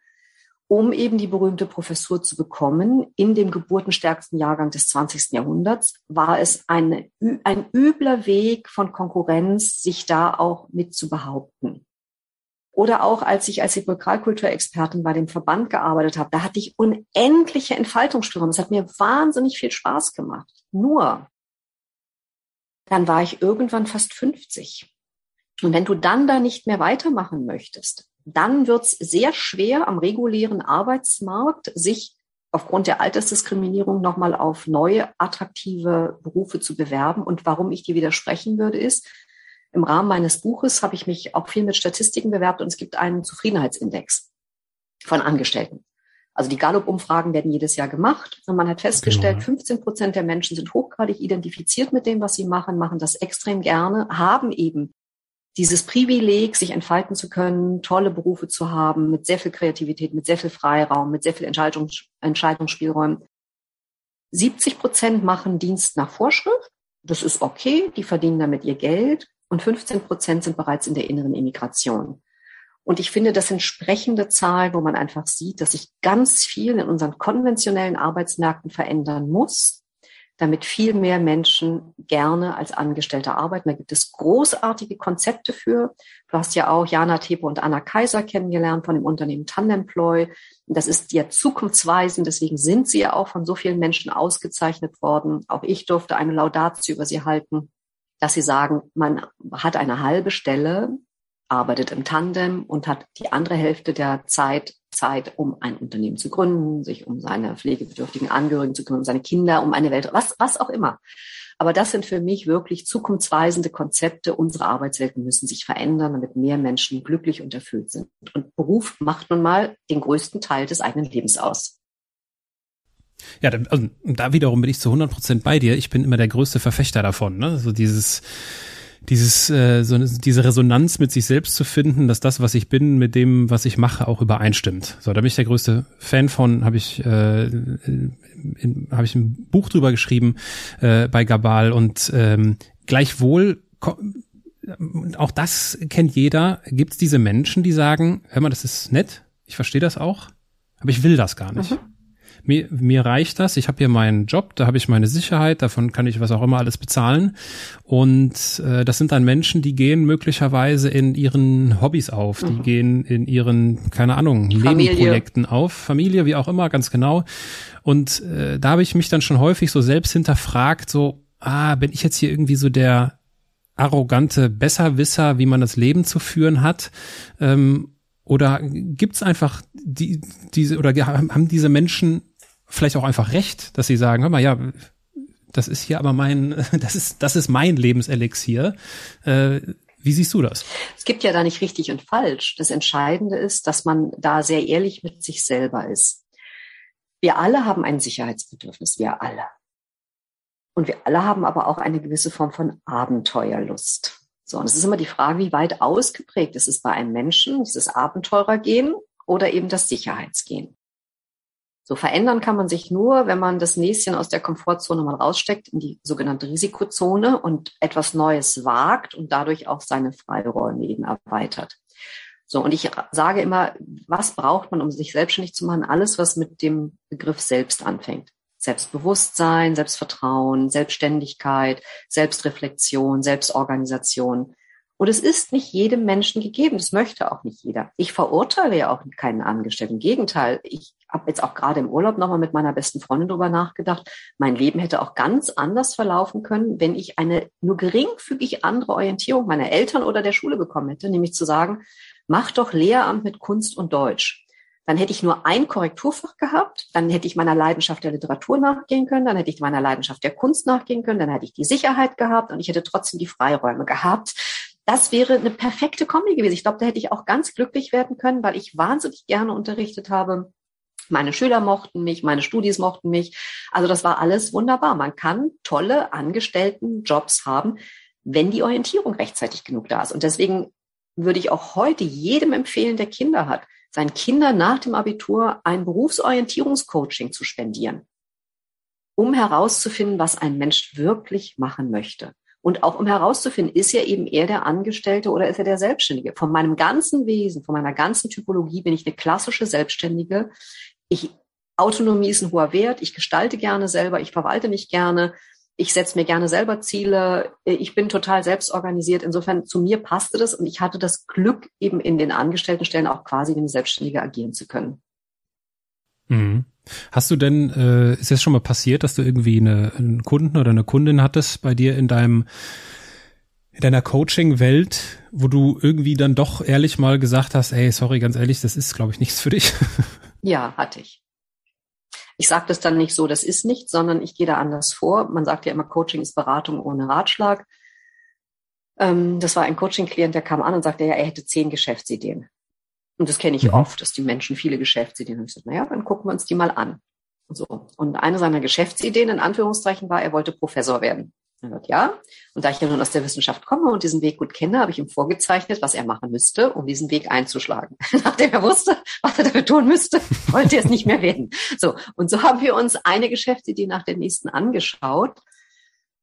um eben die berühmte Professur zu bekommen, in dem geburtenstärksten Jahrgang des 20. Jahrhunderts, war es eine, ein übler Weg von Konkurrenz, sich da auch mit zu behaupten. Oder auch als ich als Sepulkralkulturexpertin bei dem Verband gearbeitet habe, da hatte ich unendliche Entfaltungsspielraum. Es hat mir wahnsinnig viel Spaß gemacht. Nur, dann war ich irgendwann fast 50. Und wenn du dann da nicht mehr weitermachen möchtest, dann wird es sehr schwer am regulären Arbeitsmarkt, sich aufgrund der Altersdiskriminierung nochmal auf neue attraktive Berufe zu bewerben. Und warum ich dir widersprechen würde, ist, im Rahmen meines Buches habe ich mich auch viel mit Statistiken bewerbt und es gibt einen Zufriedenheitsindex von Angestellten. Also die Gallup-Umfragen werden jedes Jahr gemacht und man hat festgestellt, genau. 15 Prozent der Menschen sind hochgradig identifiziert mit dem, was sie machen, machen das extrem gerne, haben eben dieses Privileg, sich entfalten zu können, tolle Berufe zu haben, mit sehr viel Kreativität, mit sehr viel Freiraum, mit sehr viel Entscheidungs Entscheidungsspielräumen. 70 Prozent machen Dienst nach Vorschrift. Das ist okay. Die verdienen damit ihr Geld und 15 Prozent sind bereits in der inneren Immigration. Und ich finde, das sind sprechende Zahlen, wo man einfach sieht, dass sich ganz viel in unseren konventionellen Arbeitsmärkten verändern muss, damit viel mehr Menschen gerne als Angestellte arbeiten. Da gibt es großartige Konzepte für. Du hast ja auch Jana Tepe und Anna Kaiser kennengelernt von dem Unternehmen Tandemploy. Das ist ja zukunftsweisend, deswegen sind sie ja auch von so vielen Menschen ausgezeichnet worden. Auch ich durfte eine Laudatio über sie halten dass sie sagen, man hat eine halbe Stelle, arbeitet im Tandem und hat die andere Hälfte der Zeit Zeit, um ein Unternehmen zu gründen, sich um seine pflegebedürftigen Angehörigen zu kümmern, um seine Kinder, um eine Welt, was, was auch immer. Aber das sind für mich wirklich zukunftsweisende Konzepte. Unsere Arbeitswelten müssen sich verändern, damit mehr Menschen glücklich und erfüllt sind. Und Beruf macht nun mal den größten Teil des eigenen Lebens aus. Ja, also, da wiederum bin ich zu 100 Prozent bei dir. Ich bin immer der größte Verfechter davon. Ne? So dieses, dieses, äh, so diese Resonanz mit sich selbst zu finden, dass das, was ich bin, mit dem, was ich mache, auch übereinstimmt. So, da bin ich der größte Fan von. Habe ich, äh, habe ich ein Buch drüber geschrieben äh, bei Gabal und ähm, gleichwohl auch das kennt jeder. Gibt es diese Menschen, die sagen, hör mal, das ist nett, ich verstehe das auch, aber ich will das gar nicht. Mhm. Mir, mir reicht das. Ich habe hier meinen Job, da habe ich meine Sicherheit, davon kann ich was auch immer alles bezahlen. Und äh, das sind dann Menschen, die gehen möglicherweise in ihren Hobbys auf, die mhm. gehen in ihren, keine Ahnung, Familie. Nebenprojekten auf, Familie, wie auch immer, ganz genau. Und äh, da habe ich mich dann schon häufig so selbst hinterfragt, so, ah, bin ich jetzt hier irgendwie so der arrogante Besserwisser, wie man das Leben zu führen hat? Ähm, oder gibt's einfach die, diese, oder haben diese Menschen vielleicht auch einfach recht, dass sie sagen, hör mal, ja, das ist hier aber mein, [LAUGHS] das ist, das ist mein Lebenselixier. Äh, wie siehst du das? Es gibt ja da nicht richtig und falsch. Das Entscheidende ist, dass man da sehr ehrlich mit sich selber ist. Wir alle haben ein Sicherheitsbedürfnis, wir alle. Und wir alle haben aber auch eine gewisse Form von Abenteuerlust. So, und es ist immer die Frage, wie weit ausgeprägt ist es bei einem Menschen, dieses Abenteurergehen oder eben das Sicherheitsgehen. So verändern kann man sich nur, wenn man das Näschen aus der Komfortzone mal raussteckt in die sogenannte Risikozone und etwas Neues wagt und dadurch auch seine Freiräume eben erweitert. So, und ich sage immer, was braucht man, um sich selbstständig zu machen? Alles, was mit dem Begriff selbst anfängt. Selbstbewusstsein, Selbstvertrauen, Selbstständigkeit, Selbstreflexion, Selbstorganisation. Und es ist nicht jedem Menschen gegeben. Das möchte auch nicht jeder. Ich verurteile ja auch keinen Angestellten. Im Gegenteil, ich habe jetzt auch gerade im Urlaub nochmal mit meiner besten Freundin drüber nachgedacht. Mein Leben hätte auch ganz anders verlaufen können, wenn ich eine nur geringfügig andere Orientierung meiner Eltern oder der Schule bekommen hätte, nämlich zu sagen, mach doch Lehramt mit Kunst und Deutsch dann hätte ich nur ein Korrekturfach gehabt, dann hätte ich meiner Leidenschaft der Literatur nachgehen können, dann hätte ich meiner Leidenschaft der Kunst nachgehen können, dann hätte ich die Sicherheit gehabt und ich hätte trotzdem die Freiräume gehabt. Das wäre eine perfekte Kombi gewesen. Ich glaube, da hätte ich auch ganz glücklich werden können, weil ich wahnsinnig gerne unterrichtet habe. Meine Schüler mochten mich, meine Studis mochten mich. Also das war alles wunderbar. Man kann tolle Angestelltenjobs haben, wenn die Orientierung rechtzeitig genug da ist. Und deswegen würde ich auch heute jedem empfehlen, der Kinder hat, seinen Kindern nach dem Abitur ein Berufsorientierungscoaching zu spendieren, um herauszufinden, was ein Mensch wirklich machen möchte. Und auch um herauszufinden, ist er eben eher der Angestellte oder ist er der Selbstständige? Von meinem ganzen Wesen, von meiner ganzen Typologie bin ich eine klassische Selbstständige. Ich, Autonomie ist ein hoher Wert. Ich gestalte gerne selber. Ich verwalte mich gerne ich setze mir gerne selber Ziele, ich bin total selbstorganisiert. Insofern zu mir passte das und ich hatte das Glück, eben in den Angestelltenstellen auch quasi wie eine Selbstständige agieren zu können. Mhm. Hast du denn, äh, ist es schon mal passiert, dass du irgendwie eine, einen Kunden oder eine Kundin hattest bei dir in deinem in deiner Coaching-Welt, wo du irgendwie dann doch ehrlich mal gesagt hast, ey, sorry, ganz ehrlich, das ist, glaube ich, nichts für dich? [LAUGHS] Ja, hatte ich. Ich sage das dann nicht so, das ist nichts, sondern ich gehe da anders vor. Man sagt ja immer, Coaching ist Beratung ohne Ratschlag. Ähm, das war ein Coaching-Klient, der kam an und sagte, ja, er hätte zehn Geschäftsideen. Und das kenne ich mhm. oft, dass die Menschen viele Geschäftsideen haben. Ich sage, naja, dann gucken wir uns die mal an. So. Und eine seiner Geschäftsideen, in Anführungszeichen, war, er wollte Professor werden. Sagt, ja. Und da ich ja nun aus der Wissenschaft komme und diesen Weg gut kenne, habe ich ihm vorgezeichnet, was er machen müsste, um diesen Weg einzuschlagen. [LAUGHS] Nachdem er wusste, was er dafür tun müsste, [LAUGHS] wollte er es nicht mehr werden. So. Und so haben wir uns eine Geschäftsidee nach der nächsten angeschaut.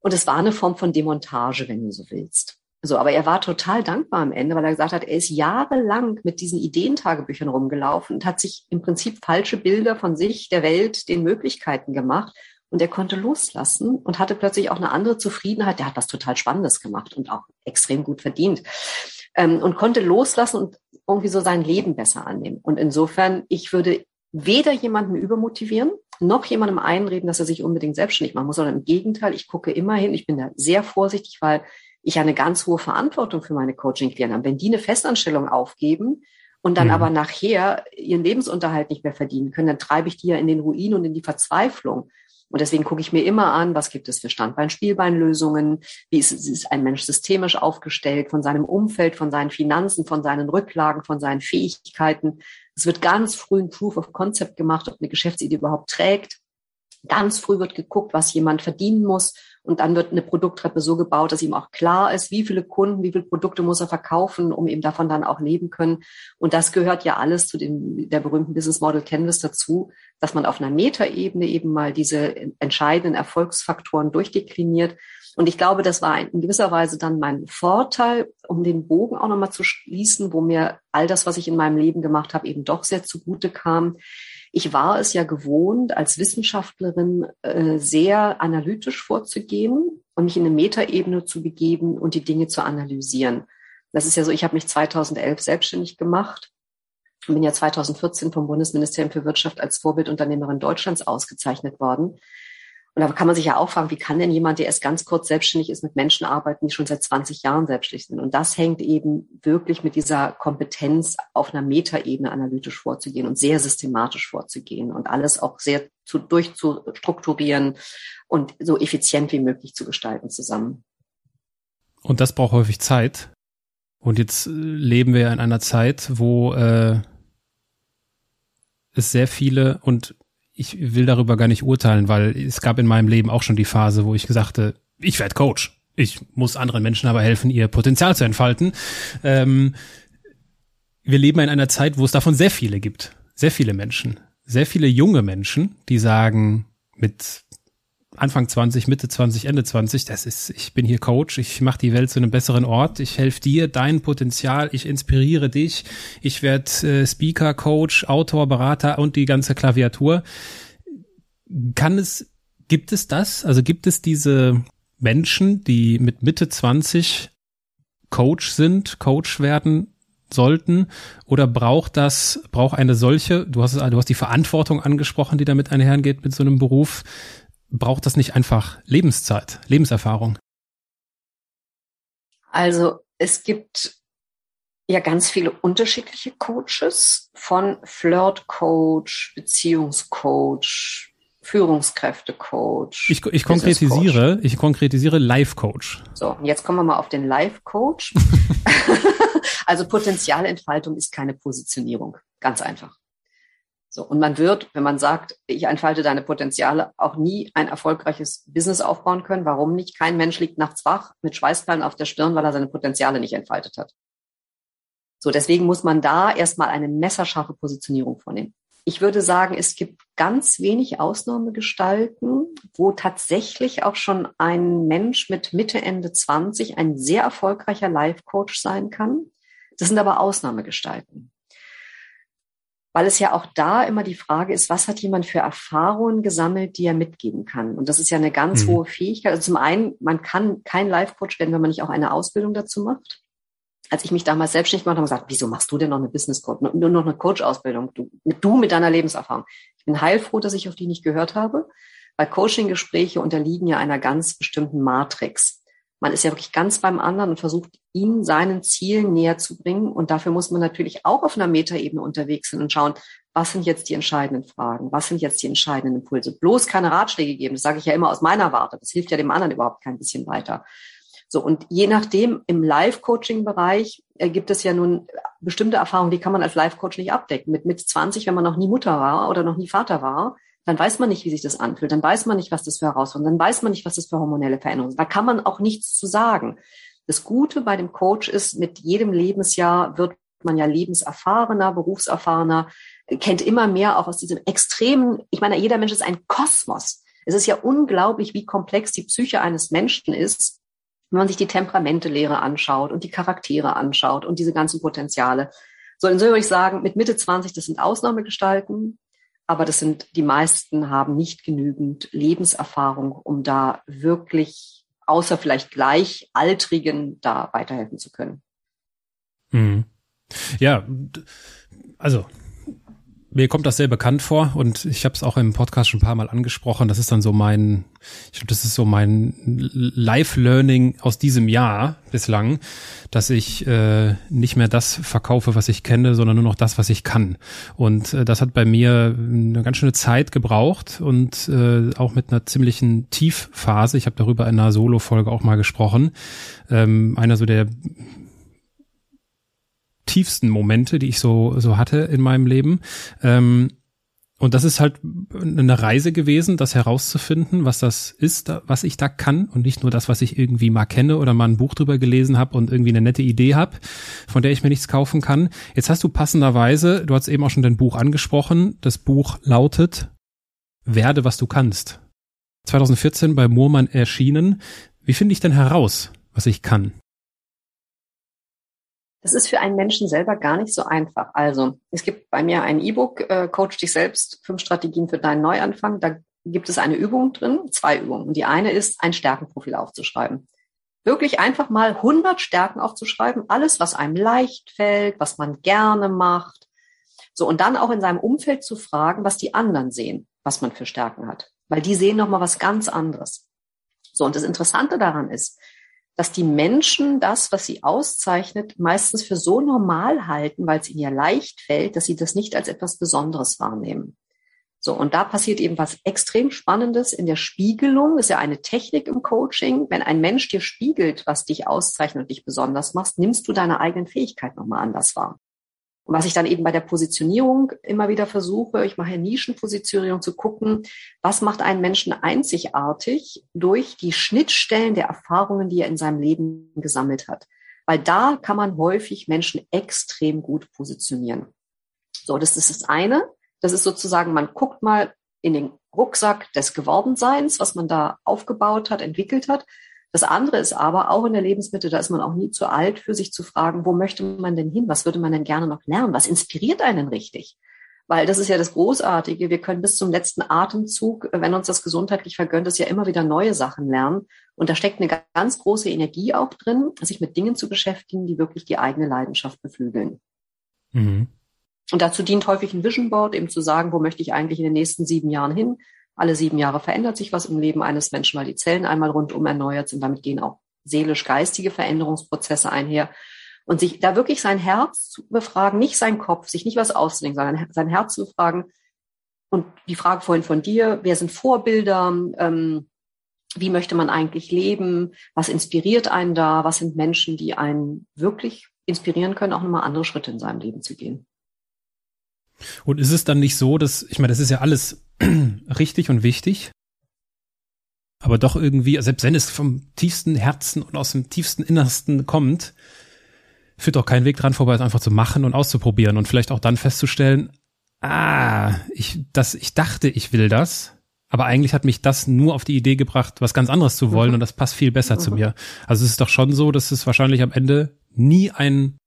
Und es war eine Form von Demontage, wenn du so willst. So, aber er war total dankbar am Ende, weil er gesagt hat, er ist jahrelang mit diesen Ideentagebüchern rumgelaufen und hat sich im Prinzip falsche Bilder von sich, der Welt, den Möglichkeiten gemacht und er konnte loslassen und hatte plötzlich auch eine andere Zufriedenheit. Der hat was total Spannendes gemacht und auch extrem gut verdient. Ähm, und konnte loslassen und irgendwie so sein Leben besser annehmen. Und insofern, ich würde weder jemanden übermotivieren, noch jemandem einreden, dass er sich unbedingt selbstständig machen muss, sondern im Gegenteil, ich gucke immer hin, ich bin da sehr vorsichtig, weil ich eine ganz hohe Verantwortung für meine Coaching-Klienten habe. Wenn die eine Festanstellung aufgeben und dann mhm. aber nachher ihren Lebensunterhalt nicht mehr verdienen können, dann treibe ich die ja in den Ruin und in die Verzweiflung. Und deswegen gucke ich mir immer an, was gibt es für Standbein-Spielbeinlösungen, wie ist, ist ein Mensch systemisch aufgestellt, von seinem Umfeld, von seinen Finanzen, von seinen Rücklagen, von seinen Fähigkeiten. Es wird ganz früh ein Proof of Concept gemacht, ob eine Geschäftsidee überhaupt trägt. Ganz früh wird geguckt, was jemand verdienen muss und dann wird eine Produkttreppe so gebaut, dass ihm auch klar ist, wie viele Kunden, wie viele Produkte muss er verkaufen, um eben davon dann auch leben können. Und das gehört ja alles zu dem, der berühmten Business Model Canvas dazu, dass man auf einer Metaebene eben mal diese entscheidenden Erfolgsfaktoren durchdekliniert. Und ich glaube, das war in gewisser Weise dann mein Vorteil, um den Bogen auch nochmal zu schließen, wo mir all das, was ich in meinem Leben gemacht habe, eben doch sehr zugute kam ich war es ja gewohnt, als Wissenschaftlerin äh, sehr analytisch vorzugehen und mich in eine Metaebene zu begeben und die Dinge zu analysieren. Das ist ja so, ich habe mich 2011 selbstständig gemacht und bin ja 2014 vom Bundesministerium für Wirtschaft als Vorbildunternehmerin Deutschlands ausgezeichnet worden. Und da kann man sich ja auch fragen, wie kann denn jemand, der erst ganz kurz selbstständig ist, mit Menschen arbeiten, die schon seit 20 Jahren selbstständig sind? Und das hängt eben wirklich mit dieser Kompetenz auf einer Metaebene analytisch vorzugehen und sehr systematisch vorzugehen und alles auch sehr zu, durchzustrukturieren und so effizient wie möglich zu gestalten zusammen. Und das braucht häufig Zeit. Und jetzt äh, leben wir in einer Zeit, wo äh, es sehr viele und ich will darüber gar nicht urteilen, weil es gab in meinem Leben auch schon die Phase, wo ich gesagt ich werde Coach. Ich muss anderen Menschen aber helfen, ihr Potenzial zu entfalten. Ähm, wir leben in einer Zeit, wo es davon sehr viele gibt. Sehr viele Menschen. Sehr viele junge Menschen, die sagen, mit Anfang 20, Mitte 20, Ende 20, das ist, ich bin hier Coach, ich mache die Welt zu einem besseren Ort, ich helfe dir, dein Potenzial, ich inspiriere dich, ich werde äh, Speaker, Coach, Autor, Berater und die ganze Klaviatur. Kann es, gibt es das? Also gibt es diese Menschen, die mit Mitte 20 Coach sind, Coach werden sollten? Oder braucht das, braucht eine solche, du hast, du hast die Verantwortung angesprochen, die damit einhergeht mit so einem Beruf, braucht das nicht einfach Lebenszeit, Lebenserfahrung? Also es gibt ja ganz viele unterschiedliche Coaches von Flirt-Coach, Beziehungscoach, Führungskräfte-Coach. Ich, ich konkretisiere, ich konkretisiere Life-Coach. So, und jetzt kommen wir mal auf den Life-Coach. [LAUGHS] [LAUGHS] also Potenzialentfaltung ist keine Positionierung. Ganz einfach. So, und man wird, wenn man sagt, ich entfalte deine Potenziale, auch nie ein erfolgreiches Business aufbauen können. Warum nicht? Kein Mensch liegt nachts wach mit Schweißperlen auf der Stirn, weil er seine Potenziale nicht entfaltet hat. So, deswegen muss man da erstmal eine messerscharfe Positionierung vornehmen. Ich würde sagen, es gibt ganz wenig Ausnahmegestalten, wo tatsächlich auch schon ein Mensch mit Mitte, Ende 20 ein sehr erfolgreicher Life-Coach sein kann. Das sind aber Ausnahmegestalten weil es ja auch da immer die Frage ist, was hat jemand für Erfahrungen gesammelt, die er mitgeben kann? Und das ist ja eine ganz mhm. hohe Fähigkeit. Also zum einen, man kann kein Life-Coach werden, wenn man nicht auch eine Ausbildung dazu macht. Als ich mich damals selbstständig gemacht habe, habe ich gesagt, wieso machst du denn noch eine Business Coach, nur noch eine Coach-Ausbildung? Du, du mit deiner Lebenserfahrung. Ich bin heilfroh, dass ich auf die nicht gehört habe, weil Coaching-Gespräche unterliegen ja einer ganz bestimmten Matrix. Man ist ja wirklich ganz beim anderen und versucht, ihn seinen Zielen näher zu bringen. Und dafür muss man natürlich auch auf einer Metaebene unterwegs sein und schauen, was sind jetzt die entscheidenden Fragen? Was sind jetzt die entscheidenden Impulse? Bloß keine Ratschläge geben. Das sage ich ja immer aus meiner Warte. Das hilft ja dem anderen überhaupt kein bisschen weiter. So, und je nachdem, im Live-Coaching-Bereich äh, gibt es ja nun bestimmte Erfahrungen, die kann man als Live-Coach nicht abdecken. Mit, mit 20, wenn man noch nie Mutter war oder noch nie Vater war, dann weiß man nicht, wie sich das anfühlt, dann weiß man nicht, was das für Herausforderungen, dann weiß man nicht, was das für hormonelle Veränderungen sind. Da kann man auch nichts zu sagen. Das Gute bei dem Coach ist, mit jedem Lebensjahr wird man ja lebenserfahrener, berufserfahrener, kennt immer mehr auch aus diesem extremen, ich meine, jeder Mensch ist ein Kosmos. Es ist ja unglaublich, wie komplex die Psyche eines Menschen ist, wenn man sich die Temperamentelehre anschaut und die Charaktere anschaut und diese ganzen Potenziale. So, insofern würde ich sagen, mit Mitte 20, das sind Ausnahmegestalten aber das sind, die meisten haben nicht genügend Lebenserfahrung, um da wirklich, außer vielleicht Gleichaltrigen, da weiterhelfen zu können. Mhm. Ja, also mir kommt das sehr bekannt vor und ich habe es auch im Podcast schon ein paar Mal angesprochen. Das ist dann so mein, ich glaube, das ist so mein Life-Learning aus diesem Jahr bislang, dass ich äh, nicht mehr das verkaufe, was ich kenne, sondern nur noch das, was ich kann. Und äh, das hat bei mir eine ganz schöne Zeit gebraucht und äh, auch mit einer ziemlichen Tiefphase. Ich habe darüber in einer Solo-Folge auch mal gesprochen. Ähm, einer so der tiefsten Momente, die ich so, so hatte in meinem Leben. Ähm, und das ist halt eine Reise gewesen, das herauszufinden, was das ist, was ich da kann und nicht nur das, was ich irgendwie mal kenne oder mal ein Buch drüber gelesen habe und irgendwie eine nette Idee habe, von der ich mir nichts kaufen kann. Jetzt hast du passenderweise, du hast eben auch schon dein Buch angesprochen. Das Buch lautet Werde, was du kannst. 2014 bei Moormann erschienen. Wie finde ich denn heraus, was ich kann? Das ist für einen Menschen selber gar nicht so einfach. Also es gibt bei mir ein E-Book, äh, Coach dich selbst, fünf Strategien für deinen Neuanfang. Da gibt es eine Übung drin, zwei Übungen. Und die eine ist, ein Stärkenprofil aufzuschreiben. Wirklich einfach mal 100 Stärken aufzuschreiben, alles, was einem leicht fällt, was man gerne macht. So, und dann auch in seinem Umfeld zu fragen, was die anderen sehen, was man für Stärken hat. Weil die sehen nochmal was ganz anderes. So, und das Interessante daran ist, dass die Menschen das, was sie auszeichnet, meistens für so normal halten, weil es ihnen ja leicht fällt, dass sie das nicht als etwas Besonderes wahrnehmen. So, und da passiert eben was extrem Spannendes in der Spiegelung. Ist ja eine Technik im Coaching. Wenn ein Mensch dir spiegelt, was dich auszeichnet und dich besonders machst, nimmst du deine eigenen Fähigkeiten nochmal anders wahr. Was ich dann eben bei der Positionierung immer wieder versuche, ich mache Nischenpositionierung zu gucken, was macht einen Menschen einzigartig durch die Schnittstellen der Erfahrungen, die er in seinem Leben gesammelt hat. Weil da kann man häufig Menschen extrem gut positionieren. So, das ist das eine. Das ist sozusagen, man guckt mal in den Rucksack des Gewordenseins, was man da aufgebaut hat, entwickelt hat. Das andere ist aber auch in der Lebensmitte, da ist man auch nie zu alt für sich zu fragen, wo möchte man denn hin? Was würde man denn gerne noch lernen? Was inspiriert einen richtig? Weil das ist ja das Großartige. Wir können bis zum letzten Atemzug, wenn uns das gesundheitlich vergönnt ist, ja immer wieder neue Sachen lernen. Und da steckt eine ganz große Energie auch drin, sich mit Dingen zu beschäftigen, die wirklich die eigene Leidenschaft beflügeln. Mhm. Und dazu dient häufig ein Vision Board, eben zu sagen, wo möchte ich eigentlich in den nächsten sieben Jahren hin? Alle sieben Jahre verändert sich was im Leben eines Menschen, weil die Zellen einmal rundum erneuert sind. Damit gehen auch seelisch-geistige Veränderungsprozesse einher. Und sich da wirklich sein Herz zu befragen, nicht sein Kopf, sich nicht was auszudenken, sondern sein Herz zu befragen. Und die Frage vorhin von dir, wer sind Vorbilder? Ähm, wie möchte man eigentlich leben? Was inspiriert einen da? Was sind Menschen, die einen wirklich inspirieren können, auch nochmal andere Schritte in seinem Leben zu gehen? Und ist es dann nicht so, dass, ich meine, das ist ja alles [CLEARS THROAT] richtig und wichtig, aber doch irgendwie, selbst wenn es vom tiefsten Herzen und aus dem tiefsten Innersten kommt, führt doch kein Weg dran vorbei, es einfach zu machen und auszuprobieren und vielleicht auch dann festzustellen, ah, ich, das, ich dachte, ich will das, aber eigentlich hat mich das nur auf die Idee gebracht, was ganz anderes zu wollen mhm. und das passt viel besser mhm. zu mir. Also es ist doch schon so, dass es wahrscheinlich am Ende nie ein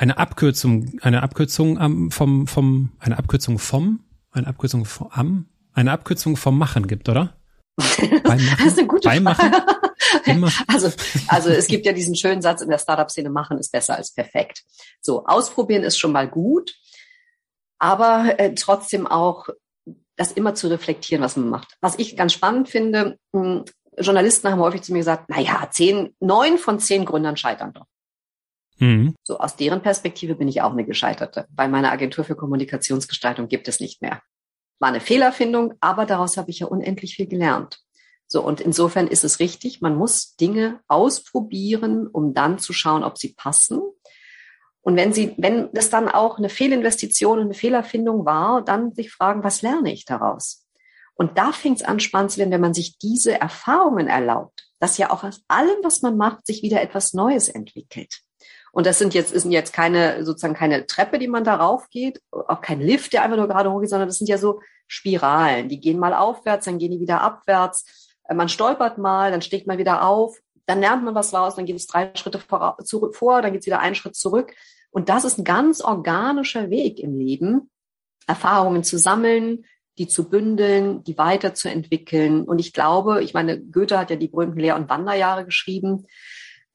eine Abkürzung, eine Abkürzung am, vom, vom, eine Abkürzung vom, eine Abkürzung vom, am, eine Abkürzung vom Machen gibt, oder? [LAUGHS] Beim Machen? Das ist eine gute Beim Machen? Immer. [LAUGHS] Also, also es gibt ja diesen schönen Satz in der Startup-Szene, machen ist besser als perfekt. So, ausprobieren ist schon mal gut, aber äh, trotzdem auch das immer zu reflektieren, was man macht. Was ich ganz spannend finde, mh, hm, Journalisten haben häufig zu mir gesagt, na ja, zehn, neun von zehn Gründern scheitern doch. Mhm. So aus deren Perspektive bin ich auch eine Gescheiterte. Bei meiner Agentur für Kommunikationsgestaltung gibt es nicht mehr. War eine Fehlerfindung, aber daraus habe ich ja unendlich viel gelernt. So, und insofern ist es richtig, man muss Dinge ausprobieren, um dann zu schauen, ob sie passen. Und wenn sie, wenn das dann auch eine Fehlinvestition und eine Fehlerfindung war, dann sich fragen, was lerne ich daraus? Und da fängt es an, spannend zu werden, wenn man sich diese Erfahrungen erlaubt, dass ja auch aus allem, was man macht, sich wieder etwas Neues entwickelt. Und das sind jetzt, sind jetzt keine, sozusagen keine Treppe, die man darauf geht, auch kein Lift, der einfach nur gerade hochgeht, sondern das sind ja so Spiralen. Die gehen mal aufwärts, dann gehen die wieder abwärts. Äh, man stolpert mal, dann steht man wieder auf, dann lernt man was raus, dann geht es drei Schritte vor, zurück, vor dann geht es wieder einen Schritt zurück. Und das ist ein ganz organischer Weg im Leben, Erfahrungen zu sammeln, die zu bündeln, die weiterzuentwickeln. Und ich glaube, ich meine, Goethe hat ja die berühmten Lehr- und Wanderjahre geschrieben.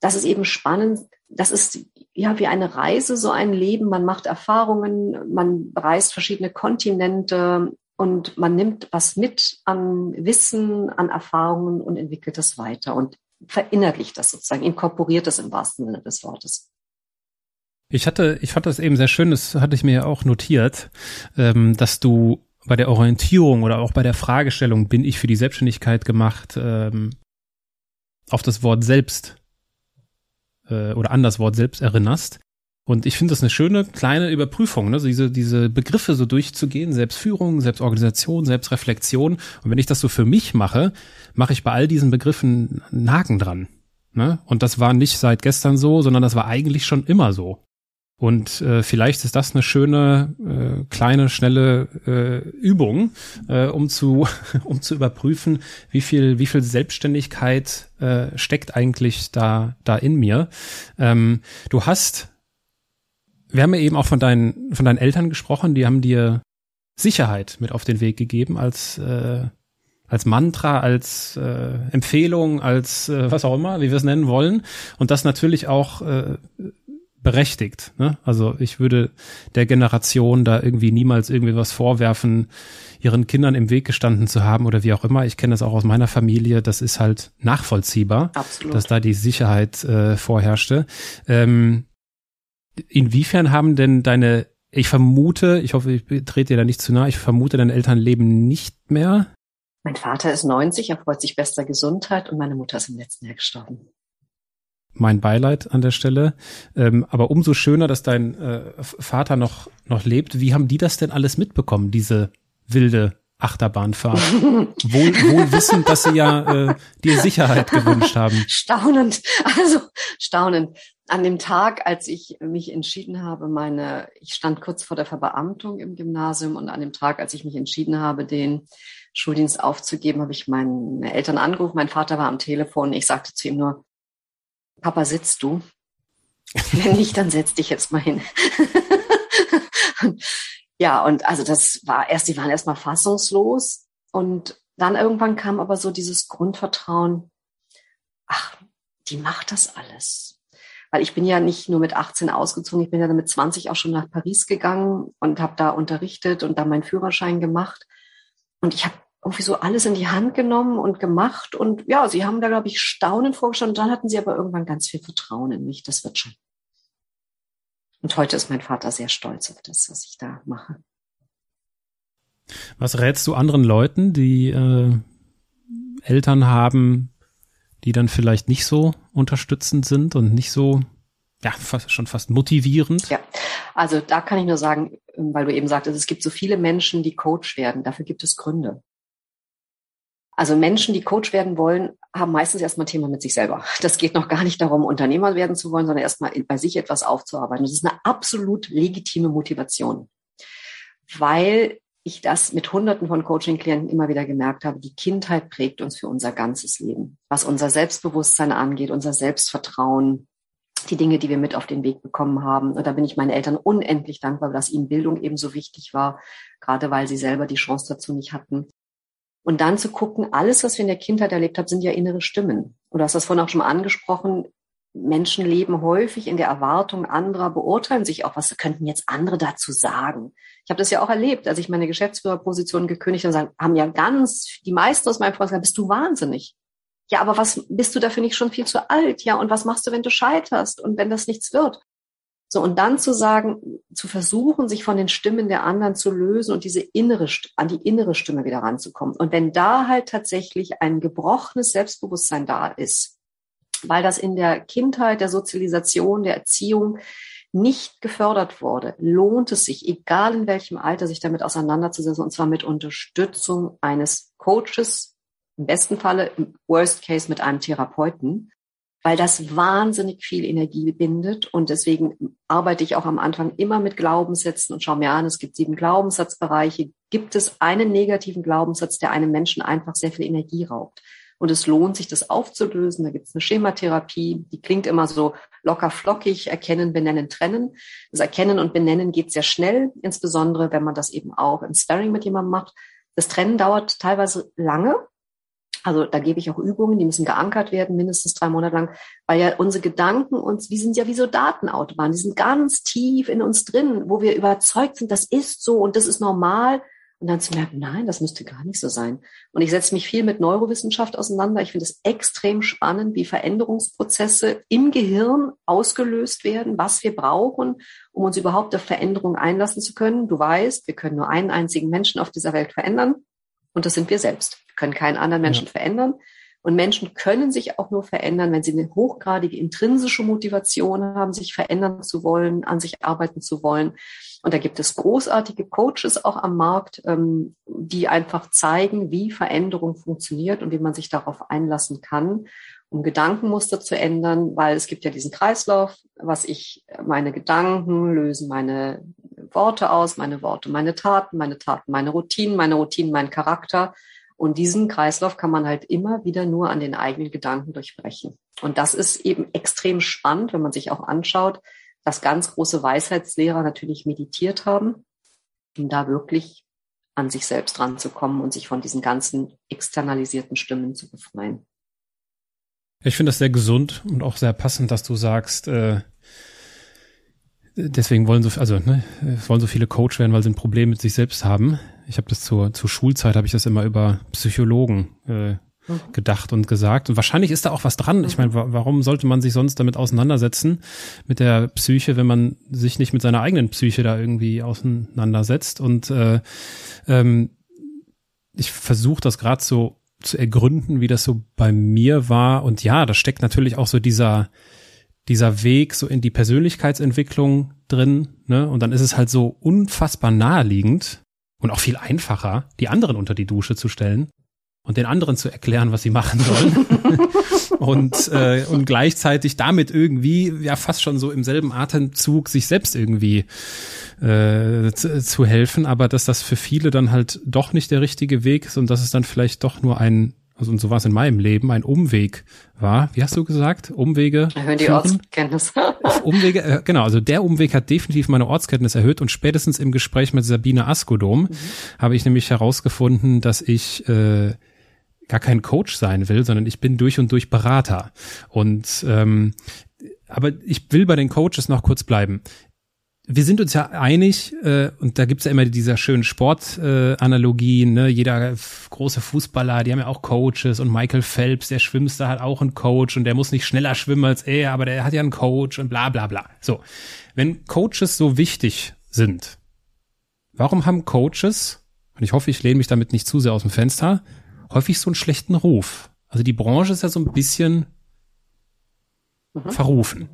Das ist eben spannend, das ist ja wie eine Reise, so ein Leben. Man macht Erfahrungen, man reist verschiedene Kontinente und man nimmt was mit an Wissen, an Erfahrungen und entwickelt das weiter und verinnerlicht das sozusagen, inkorporiert das im wahrsten Sinne des Wortes. Ich hatte, ich fand das eben sehr schön, das hatte ich mir ja auch notiert, ähm, dass du bei der Orientierung oder auch bei der Fragestellung, bin ich für die Selbstständigkeit gemacht, ähm, auf das Wort selbst äh, oder an das Wort selbst erinnerst. Und ich finde das eine schöne kleine Überprüfung, ne? so diese, diese Begriffe so durchzugehen, Selbstführung, Selbstorganisation, Selbstreflexion. Und wenn ich das so für mich mache, mache ich bei all diesen Begriffen einen Haken dran. Ne? Und das war nicht seit gestern so, sondern das war eigentlich schon immer so. Und äh, vielleicht ist das eine schöne, äh, kleine, schnelle äh, Übung, äh, um zu, [LAUGHS] um zu überprüfen, wie viel, wie viel Selbstständigkeit äh, steckt eigentlich da, da in mir. Ähm, du hast Wir haben ja eben auch von deinen, von deinen Eltern gesprochen, die haben dir Sicherheit mit auf den Weg gegeben als, äh, als Mantra, als äh, Empfehlung, als äh, was auch immer, wie wir es nennen wollen. Und das natürlich auch äh, berechtigt. Ne? Also ich würde der Generation da irgendwie niemals irgendwie was vorwerfen, ihren Kindern im Weg gestanden zu haben oder wie auch immer. Ich kenne das auch aus meiner Familie. Das ist halt nachvollziehbar, Absolut. dass da die Sicherheit äh, vorherrschte. Ähm, inwiefern haben denn deine, ich vermute, ich hoffe, ich trete dir da nicht zu nah, ich vermute, deine Eltern leben nicht mehr. Mein Vater ist 90, er freut sich bester Gesundheit und meine Mutter ist im letzten Jahr gestorben mein Beileid an der Stelle. Ähm, aber umso schöner, dass dein äh, Vater noch, noch lebt. Wie haben die das denn alles mitbekommen, diese wilde Achterbahnfahrt? [LAUGHS] wohl, wohl wissend, dass sie ja äh, dir Sicherheit gewünscht haben. [LAUGHS] Staunend, also staunend. An dem Tag, als ich mich entschieden habe, meine, ich stand kurz vor der Verbeamtung im Gymnasium und an dem Tag, als ich mich entschieden habe, den Schuldienst aufzugeben, habe ich meine Eltern angerufen. Mein Vater war am Telefon. Ich sagte zu ihm nur, Papa, sitzt du? Wenn nicht, dann setz dich jetzt mal hin. [LAUGHS] ja, und also das war erst, die waren erstmal fassungslos und dann irgendwann kam aber so dieses Grundvertrauen, ach, die macht das alles. Weil ich bin ja nicht nur mit 18 ausgezogen, ich bin ja dann mit 20 auch schon nach Paris gegangen und habe da unterrichtet und da meinen Führerschein gemacht. Und ich habe irgendwie so alles in die Hand genommen und gemacht. Und ja, sie haben da, glaube ich, staunend vorgestellt. Und dann hatten sie aber irgendwann ganz viel Vertrauen in mich. Das wird schon. Und heute ist mein Vater sehr stolz auf das, was ich da mache. Was rätst du anderen Leuten, die äh, Eltern haben, die dann vielleicht nicht so unterstützend sind und nicht so, ja, fast, schon fast motivierend? Ja, also da kann ich nur sagen, weil du eben sagtest, es gibt so viele Menschen, die Coach werden. Dafür gibt es Gründe. Also Menschen, die Coach werden wollen, haben meistens erstmal ein Thema mit sich selber. Das geht noch gar nicht darum, Unternehmer werden zu wollen, sondern erstmal bei sich etwas aufzuarbeiten. Das ist eine absolut legitime Motivation, weil ich das mit Hunderten von Coaching-Klienten immer wieder gemerkt habe. Die Kindheit prägt uns für unser ganzes Leben, was unser Selbstbewusstsein angeht, unser Selbstvertrauen, die Dinge, die wir mit auf den Weg bekommen haben. Und da bin ich meinen Eltern unendlich dankbar, dass ihnen Bildung ebenso wichtig war, gerade weil sie selber die Chance dazu nicht hatten. Und dann zu gucken, alles, was wir in der Kindheit erlebt haben, sind ja innere Stimmen. Und du hast das vorhin auch schon mal angesprochen. Menschen leben häufig in der Erwartung anderer, beurteilen sich auch, was könnten jetzt andere dazu sagen. Ich habe das ja auch erlebt, als ich meine Geschäftsführerposition gekündigt habe, haben ja ganz, die meisten aus meinem Freund gesagt, bist du wahnsinnig. Ja, aber was, bist du dafür nicht schon viel zu alt? Ja, und was machst du, wenn du scheiterst und wenn das nichts wird? So, und dann zu sagen, zu versuchen, sich von den Stimmen der anderen zu lösen und diese innere, an die innere Stimme wieder ranzukommen. Und wenn da halt tatsächlich ein gebrochenes Selbstbewusstsein da ist, weil das in der Kindheit, der Sozialisation, der Erziehung nicht gefördert wurde, lohnt es sich, egal in welchem Alter, sich damit auseinanderzusetzen, und zwar mit Unterstützung eines Coaches, im besten Falle, im Worst Case mit einem Therapeuten, weil das wahnsinnig viel Energie bindet. Und deswegen arbeite ich auch am Anfang immer mit Glaubenssätzen und schaue mir an, es gibt sieben Glaubenssatzbereiche. Gibt es einen negativen Glaubenssatz, der einem Menschen einfach sehr viel Energie raubt? Und es lohnt sich, das aufzulösen. Da gibt es eine Schematherapie, die klingt immer so locker flockig, erkennen, benennen, trennen. Das Erkennen und Benennen geht sehr schnell, insbesondere wenn man das eben auch im Sparring mit jemandem macht. Das Trennen dauert teilweise lange, also da gebe ich auch Übungen, die müssen geankert werden, mindestens drei Monate lang, weil ja unsere Gedanken uns, wir sind ja wie so Datenautobahnen, die sind ganz tief in uns drin, wo wir überzeugt sind, das ist so und das ist normal. Und dann zu merken, nein, das müsste gar nicht so sein. Und ich setze mich viel mit Neurowissenschaft auseinander. Ich finde es extrem spannend, wie Veränderungsprozesse im Gehirn ausgelöst werden, was wir brauchen, um uns überhaupt auf Veränderungen einlassen zu können. Du weißt, wir können nur einen einzigen Menschen auf dieser Welt verändern. Und das sind wir selbst können keinen anderen Menschen ja. verändern. Und Menschen können sich auch nur verändern, wenn sie eine hochgradige intrinsische Motivation haben, sich verändern zu wollen, an sich arbeiten zu wollen. Und da gibt es großartige Coaches auch am Markt, ähm, die einfach zeigen, wie Veränderung funktioniert und wie man sich darauf einlassen kann, um Gedankenmuster zu ändern, weil es gibt ja diesen Kreislauf, was ich, meine Gedanken lösen meine Worte aus, meine Worte, meine Taten, meine Taten, meine Routinen, meine Routinen, mein Charakter. Und diesen Kreislauf kann man halt immer wieder nur an den eigenen Gedanken durchbrechen. Und das ist eben extrem spannend, wenn man sich auch anschaut, dass ganz große Weisheitslehrer natürlich meditiert haben, um da wirklich an sich selbst ranzukommen und sich von diesen ganzen externalisierten Stimmen zu befreien. Ich finde das sehr gesund und auch sehr passend, dass du sagst, äh, deswegen wollen so, also ne, wollen so viele Coach werden, weil sie ein Problem mit sich selbst haben. Ich habe das zur, zur Schulzeit habe ich das immer über Psychologen äh, Mhm. gedacht und gesagt. Und wahrscheinlich ist da auch was dran. Ich meine, warum sollte man sich sonst damit auseinandersetzen, mit der Psyche, wenn man sich nicht mit seiner eigenen Psyche da irgendwie auseinandersetzt? Und äh, ähm, ich versuche das gerade so zu ergründen, wie das so bei mir war. Und ja, da steckt natürlich auch so dieser dieser Weg so in die Persönlichkeitsentwicklung drin. Ne? Und dann ist es halt so unfassbar naheliegend und auch viel einfacher, die anderen unter die Dusche zu stellen und den anderen zu erklären, was sie machen sollen. [LAUGHS] und, äh, und gleichzeitig damit irgendwie, ja fast schon so im selben Atemzug, sich selbst irgendwie äh, zu, zu helfen, aber dass das für viele dann halt doch nicht der richtige Weg ist und dass es dann vielleicht doch nur ein also und so war es in meinem Leben, ein Umweg war. Wie hast du gesagt? Umwege? Erhöhen die Ortskenntnis. Umwege, äh, genau, also der Umweg hat definitiv meine Ortskenntnis erhöht und spätestens im Gespräch mit Sabine Askodom mhm. habe ich nämlich herausgefunden, dass ich äh, gar kein Coach sein will, sondern ich bin durch und durch Berater. Und ähm, aber ich will bei den Coaches noch kurz bleiben. Wir sind uns ja einig, äh, und da gibt's ja immer diese schönen Sportanalogien, äh, ne? jeder große Fußballer, die haben ja auch Coaches und Michael Phelps, der Schwimmster hat auch einen Coach und der muss nicht schneller schwimmen als er, aber der hat ja einen Coach und bla bla bla. So, wenn Coaches so wichtig sind, warum haben Coaches, und ich hoffe, ich lehne mich damit nicht zu sehr aus dem Fenster, häufig so einen schlechten Ruf. Also die Branche ist ja so ein bisschen mhm. verrufen.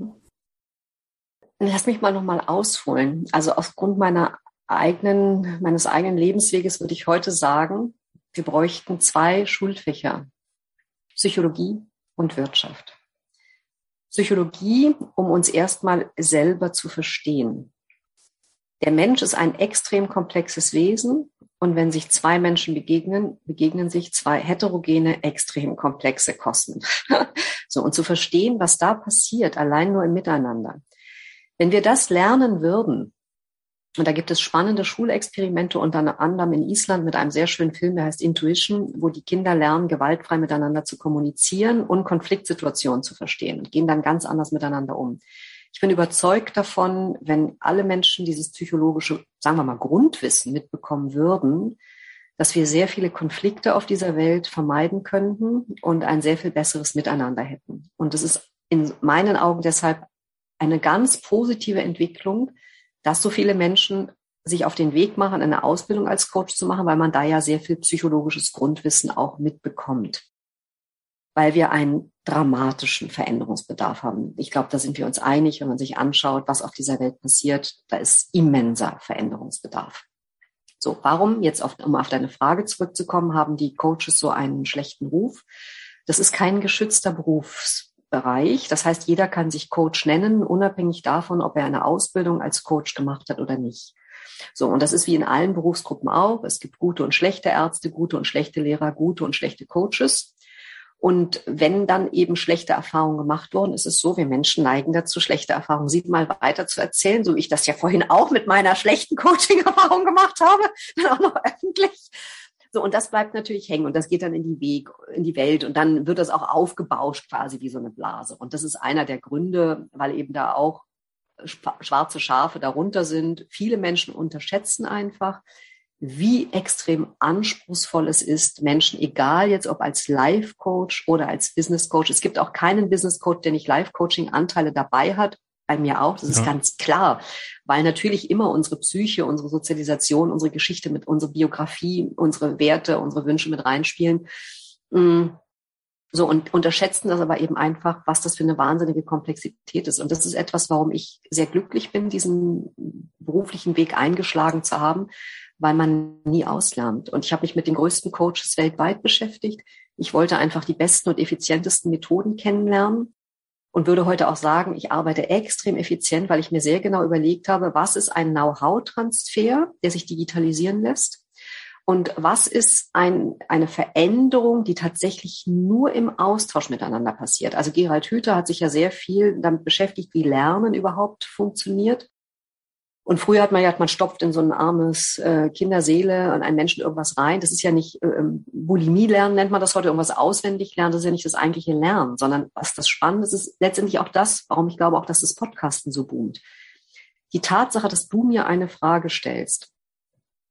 Lass mich mal nochmal ausholen. Also aufgrund meiner eigenen, meines eigenen Lebensweges würde ich heute sagen, wir bräuchten zwei Schulfächer. Psychologie und Wirtschaft. Psychologie, um uns erstmal selber zu verstehen. Der Mensch ist ein extrem komplexes Wesen und wenn sich zwei Menschen begegnen, begegnen sich zwei heterogene, extrem komplexe Kosmen. [LAUGHS] so, und zu verstehen, was da passiert, allein nur im Miteinander. Wenn wir das lernen würden, und da gibt es spannende Schulexperimente unter anderem in Island mit einem sehr schönen Film, der heißt Intuition, wo die Kinder lernen, gewaltfrei miteinander zu kommunizieren und Konfliktsituationen zu verstehen und gehen dann ganz anders miteinander um. Ich bin überzeugt davon, wenn alle Menschen dieses psychologische, sagen wir mal, Grundwissen mitbekommen würden, dass wir sehr viele Konflikte auf dieser Welt vermeiden könnten und ein sehr viel besseres Miteinander hätten. Und es ist in meinen Augen deshalb eine ganz positive Entwicklung, dass so viele Menschen sich auf den Weg machen, eine Ausbildung als Coach zu machen, weil man da ja sehr viel psychologisches Grundwissen auch mitbekommt weil wir einen dramatischen Veränderungsbedarf haben. Ich glaube, da sind wir uns einig, wenn man sich anschaut, was auf dieser Welt passiert. Da ist immenser Veränderungsbedarf. So, warum, jetzt auf, um auf deine Frage zurückzukommen, haben die Coaches so einen schlechten Ruf? Das ist kein geschützter Berufsbereich. Das heißt, jeder kann sich Coach nennen, unabhängig davon, ob er eine Ausbildung als Coach gemacht hat oder nicht. So, und das ist wie in allen Berufsgruppen auch. Es gibt gute und schlechte Ärzte, gute und schlechte Lehrer, gute und schlechte Coaches. Und wenn dann eben schlechte Erfahrungen gemacht wurden, ist es so, wir Menschen neigen dazu, schlechte Erfahrungen siebenmal weiter zu erzählen, so wie ich das ja vorhin auch mit meiner schlechten Coaching-Erfahrung gemacht habe, dann auch noch öffentlich. So, und das bleibt natürlich hängen und das geht dann in die Weg, in die Welt und dann wird das auch aufgebauscht quasi wie so eine Blase. Und das ist einer der Gründe, weil eben da auch schwarze Schafe darunter sind. Viele Menschen unterschätzen einfach, wie extrem anspruchsvoll es ist, Menschen, egal jetzt ob als Life-Coach oder als Business-Coach, es gibt auch keinen Business-Coach, der nicht Life-Coaching-Anteile dabei hat, bei mir auch, das ist ja. ganz klar, weil natürlich immer unsere Psyche, unsere Sozialisation, unsere Geschichte mit unserer Biografie, unsere Werte, unsere Wünsche mit reinspielen. Mm. So, und unterschätzen das aber eben einfach, was das für eine wahnsinnige Komplexität ist. Und das ist etwas, warum ich sehr glücklich bin, diesen beruflichen Weg eingeschlagen zu haben, weil man nie auslernt. Und ich habe mich mit den größten Coaches weltweit beschäftigt. Ich wollte einfach die besten und effizientesten Methoden kennenlernen und würde heute auch sagen, ich arbeite extrem effizient, weil ich mir sehr genau überlegt habe, was ist ein Know-how-Transfer, der sich digitalisieren lässt Und was ist ein, eine Veränderung, die tatsächlich nur im Austausch miteinander passiert? Also Gerald Hüther hat sich ja sehr viel damit beschäftigt, wie Lernen überhaupt funktioniert. Und früher hat man ja, man stopft in so ein armes äh, Kinderseele und einen Menschen irgendwas rein. Das ist ja nicht äh, ähm, Bulimie lernen, nennt man das heute, irgendwas auswendig lernen. Das ist ja nicht das eigentliche Lernen, sondern was das Spannende ist, ist letztendlich auch das, warum ich glaube auch, dass das Podcasten so boomt. Die Tatsache, dass du mir eine Frage stellst,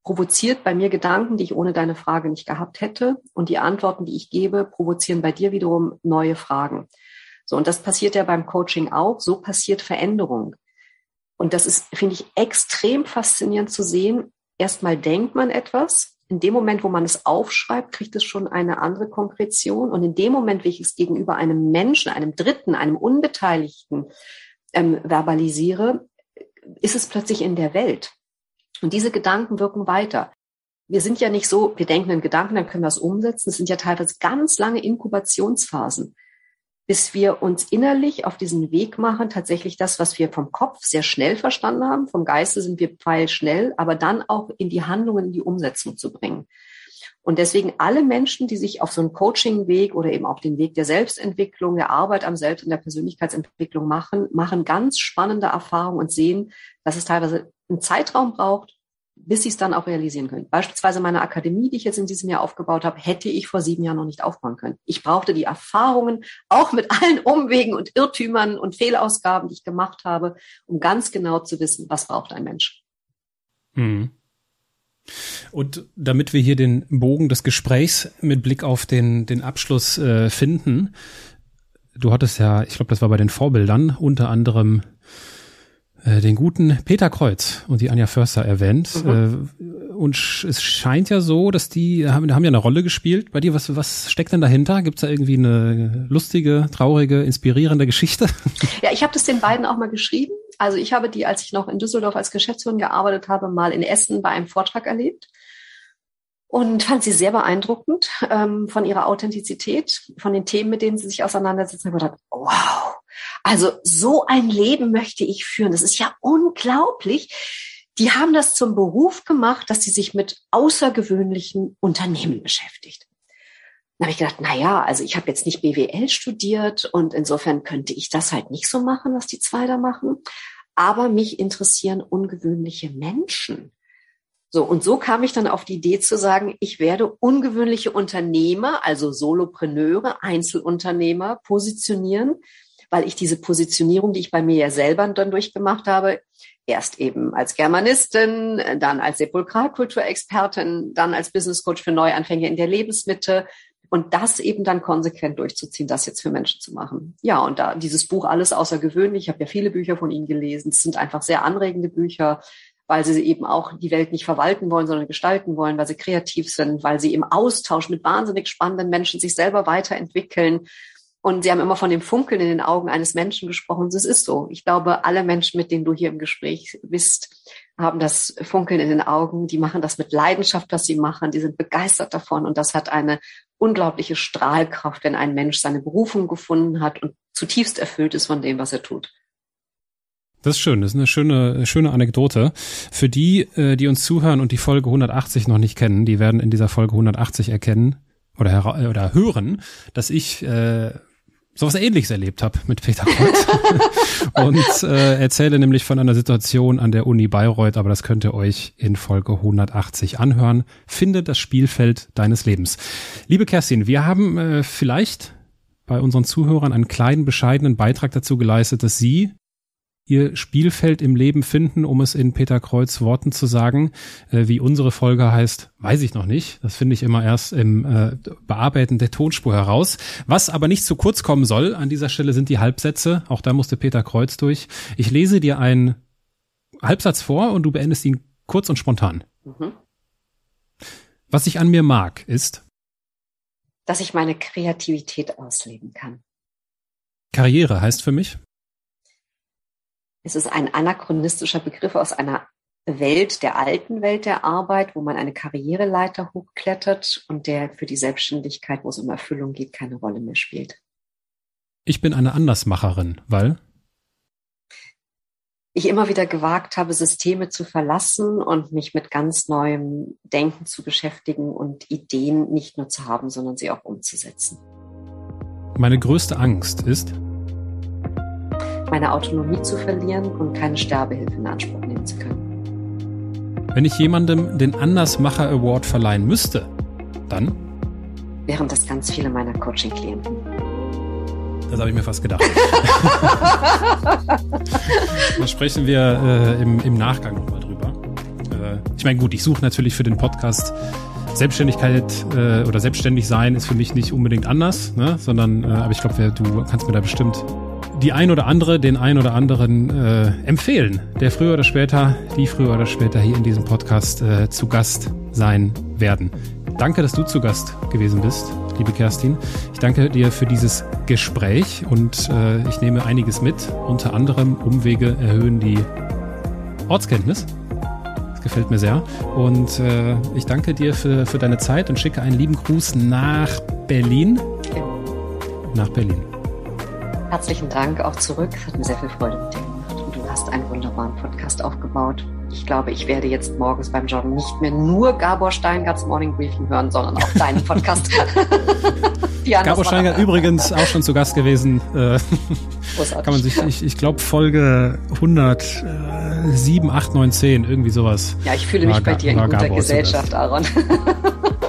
provoziert bei mir Gedanken, die ich ohne deine Frage nicht gehabt hätte. Und die Antworten, die ich gebe, provozieren bei dir wiederum neue Fragen. So, und das passiert ja beim Coaching auch. So passiert Veränderung. Und das ist, finde ich, extrem faszinierend zu sehen. Erstmal denkt man etwas. In dem Moment, wo man es aufschreibt, kriegt es schon eine andere Konkretion. Und in dem Moment, wie ich es gegenüber einem Menschen, einem Dritten, einem Unbeteiligten ähm, verbalisiere, ist es plötzlich in der Welt. Und diese Gedanken wirken weiter. Wir sind ja nicht so, wir denken einen Gedanken, dann können wir es umsetzen. Es sind ja teilweise ganz lange Inkubationsphasen, bis wir uns innerlich auf diesen Weg machen, tatsächlich das, was wir vom Kopf sehr schnell verstanden haben, vom Geiste sind wir pfeilschnell, aber dann auch in die Handlungen, in die Umsetzung zu bringen. Und deswegen alle Menschen, die sich auf so einen Coaching-Weg oder eben auch den Weg der Selbstentwicklung, der Arbeit am Selbst und der Persönlichkeitsentwicklung machen, machen ganz spannende Erfahrungen und sehen, dass es teilweise einen Zeitraum braucht, bis sie es dann auch realisieren können. Beispielsweise meine Akademie, die ich jetzt in diesem Jahr aufgebaut habe, hätte ich vor sieben Jahren noch nicht aufbauen können. Ich brauchte die Erfahrungen, auch mit allen Umwegen und Irrtümern und Fehlausgaben, die ich gemacht habe, um ganz genau zu wissen, was braucht ein Mensch. Hm. Und damit wir hier den Bogen des Gesprächs mit Blick auf den, den Abschluss äh, finden, du hattest ja, ich glaube, das war bei den Vorbildern, unter anderem den guten Peter Kreuz und die Anja Förster erwähnt. Mhm. Äh, und es scheint ja so, dass die haben, haben ja eine Rolle gespielt bei dir. Was, was steckt denn dahinter? Gibt es da irgendwie eine lustige, traurige, inspirierende Geschichte? Ja, ich habe das den beiden auch mal geschrieben. Also ich habe die, als ich noch in Düsseldorf als Geschäftsführerin gearbeitet habe, mal in Essen bei einem Vortrag erlebt und fand sie sehr beeindruckend ähm, von ihrer Authentizität, von den Themen, mit denen sie sich auseinandersetzen. Ich habe gedacht, wow, also so ein Leben möchte ich führen. Das ist ja unglaublich. Die haben das zum Beruf gemacht, dass sie sich mit außergewöhnlichen Unternehmen beschäftigt. Dann habe ich gedacht, na ja, also ich habe jetzt nicht BWL studiert und insofern könnte ich das halt nicht so machen, was die zwei da machen. Aber mich interessieren ungewöhnliche Menschen. So, und so kam ich dann auf die Idee zu sagen, ich werde ungewöhnliche Unternehmer, also Solopreneure, Einzelunternehmer positionieren, weil ich diese Positionierung, die ich bei mir ja selber dann durchgemacht habe, erst eben als Germanistin, dann als Sepulkralkulturexpertin, dann als Business Coach für Neuanfänger in der Lebensmitte und das eben dann konsequent durchzuziehen, das jetzt für Menschen zu machen. Ja, und da dieses Buch alles außergewöhnlich, ich habe ja viele Bücher von Ihnen gelesen, es sind einfach sehr anregende Bücher, weil sie eben auch die Welt nicht verwalten wollen, sondern gestalten wollen, weil sie kreativ sind, weil sie im Austausch mit wahnsinnig spannenden Menschen sich selber weiterentwickeln und Sie haben immer von dem Funkeln in den Augen eines Menschen gesprochen. Das ist so. Ich glaube, alle Menschen, mit denen du hier im Gespräch bist, haben das Funkeln in den Augen. Die machen das mit Leidenschaft, was sie machen. Die sind begeistert davon. Und das hat eine unglaubliche Strahlkraft, wenn ein Mensch seine Berufung gefunden hat und zutiefst erfüllt ist von dem, was er tut. Das ist schön, das ist eine schöne, schöne Anekdote. Für die, äh, die uns zuhören und die Folge 180 noch nicht kennen, die werden in dieser Folge 180 erkennen oder, oder hören, dass ich äh, sowas ähnliches erlebt habe mit Peter Kreuz [LAUGHS] und äh, erzähle nämlich von einer Situation an der Uni Bayreuth, aber das könnt ihr euch in Folge 180 anhören. Finde das Spielfeld deines Lebens. Liebe Kerstin, wir haben äh, vielleicht bei unseren Zuhörern einen kleinen bescheidenen Beitrag dazu geleistet, dass Sie ihr Spielfeld im Leben finden, um es in Peter Kreuz Worten zu sagen. Äh, wie unsere Folge heißt, weiß ich noch nicht. Das finde ich immer erst im äh, Bearbeiten der Tonspur heraus. Was aber nicht zu kurz kommen soll an dieser Stelle sind die Halbsätze. Auch da musste Peter Kreuz durch. Ich lese dir einen Halbsatz vor und du beendest ihn kurz und spontan. Mhm. Was ich an mir mag, ist, dass ich meine Kreativität ausleben kann. Karriere heißt für mich, es ist ein anachronistischer Begriff aus einer Welt, der alten Welt der Arbeit, wo man eine Karriereleiter hochklettert und der für die Selbstständigkeit, wo es um Erfüllung geht, keine Rolle mehr spielt. Ich bin eine Andersmacherin, weil? ich immer wieder gewagt habe, Systeme zu verlassen und mich mit ganz neuem Denken zu beschäftigen und Ideen nicht nur zu haben, sondern sie auch umzusetzen. Meine größte Angst ist, meine Autonomie zu verlieren und keine Sterbehilfe in Anspruch nehmen zu können. Wenn ich jemandem den Andersmacher Award verleihen müsste, dann? Wären das ganz viele meiner Coaching-Klienten. Das habe ich mir fast gedacht. [LAUGHS] da sprechen wir äh, im, im Nachgang nochmal drüber. Äh, ich meine, gut, ich suche natürlich für den Podcast Selbstständigkeit äh, oder selbstständig sein ist für mich nicht unbedingt anders, ne? sondern, äh, aber ich glaube, du kannst mir da bestimmt die ein oder andere, den ein oder anderen äh, empfehlen, der früher oder später, die früher oder später hier in diesem Podcast äh, zu Gast sein werden. Danke, dass du zu Gast gewesen bist, liebe Kerstin. Ich danke dir für dieses Gespräch und äh, ich nehme einiges mit. Unter anderem Umwege erhöhen die Ortskenntnis. Das gefällt mir sehr. Und äh, ich danke dir für, für deine Zeit und schicke einen lieben Gruß nach Berlin. Nach Berlin. Herzlichen Dank auch zurück. Hat mir sehr viel Freude mit dir gemacht. Und du hast einen wunderbaren Podcast aufgebaut. Ich glaube, ich werde jetzt morgens beim Joggen nicht mehr nur Gabor Steingarts Morning Briefing hören, sondern auch deinen [LAUGHS] Podcast. [LAUGHS] Gabor Steingart übrigens auch schon zu Gast gewesen. Äh, Großartig. Kann man sich, ich, ich glaube Folge 107, 8, 9, 10, irgendwie sowas. Ja, ich fühle mich bei dir in guter Gast. Gesellschaft, Aaron. [LAUGHS]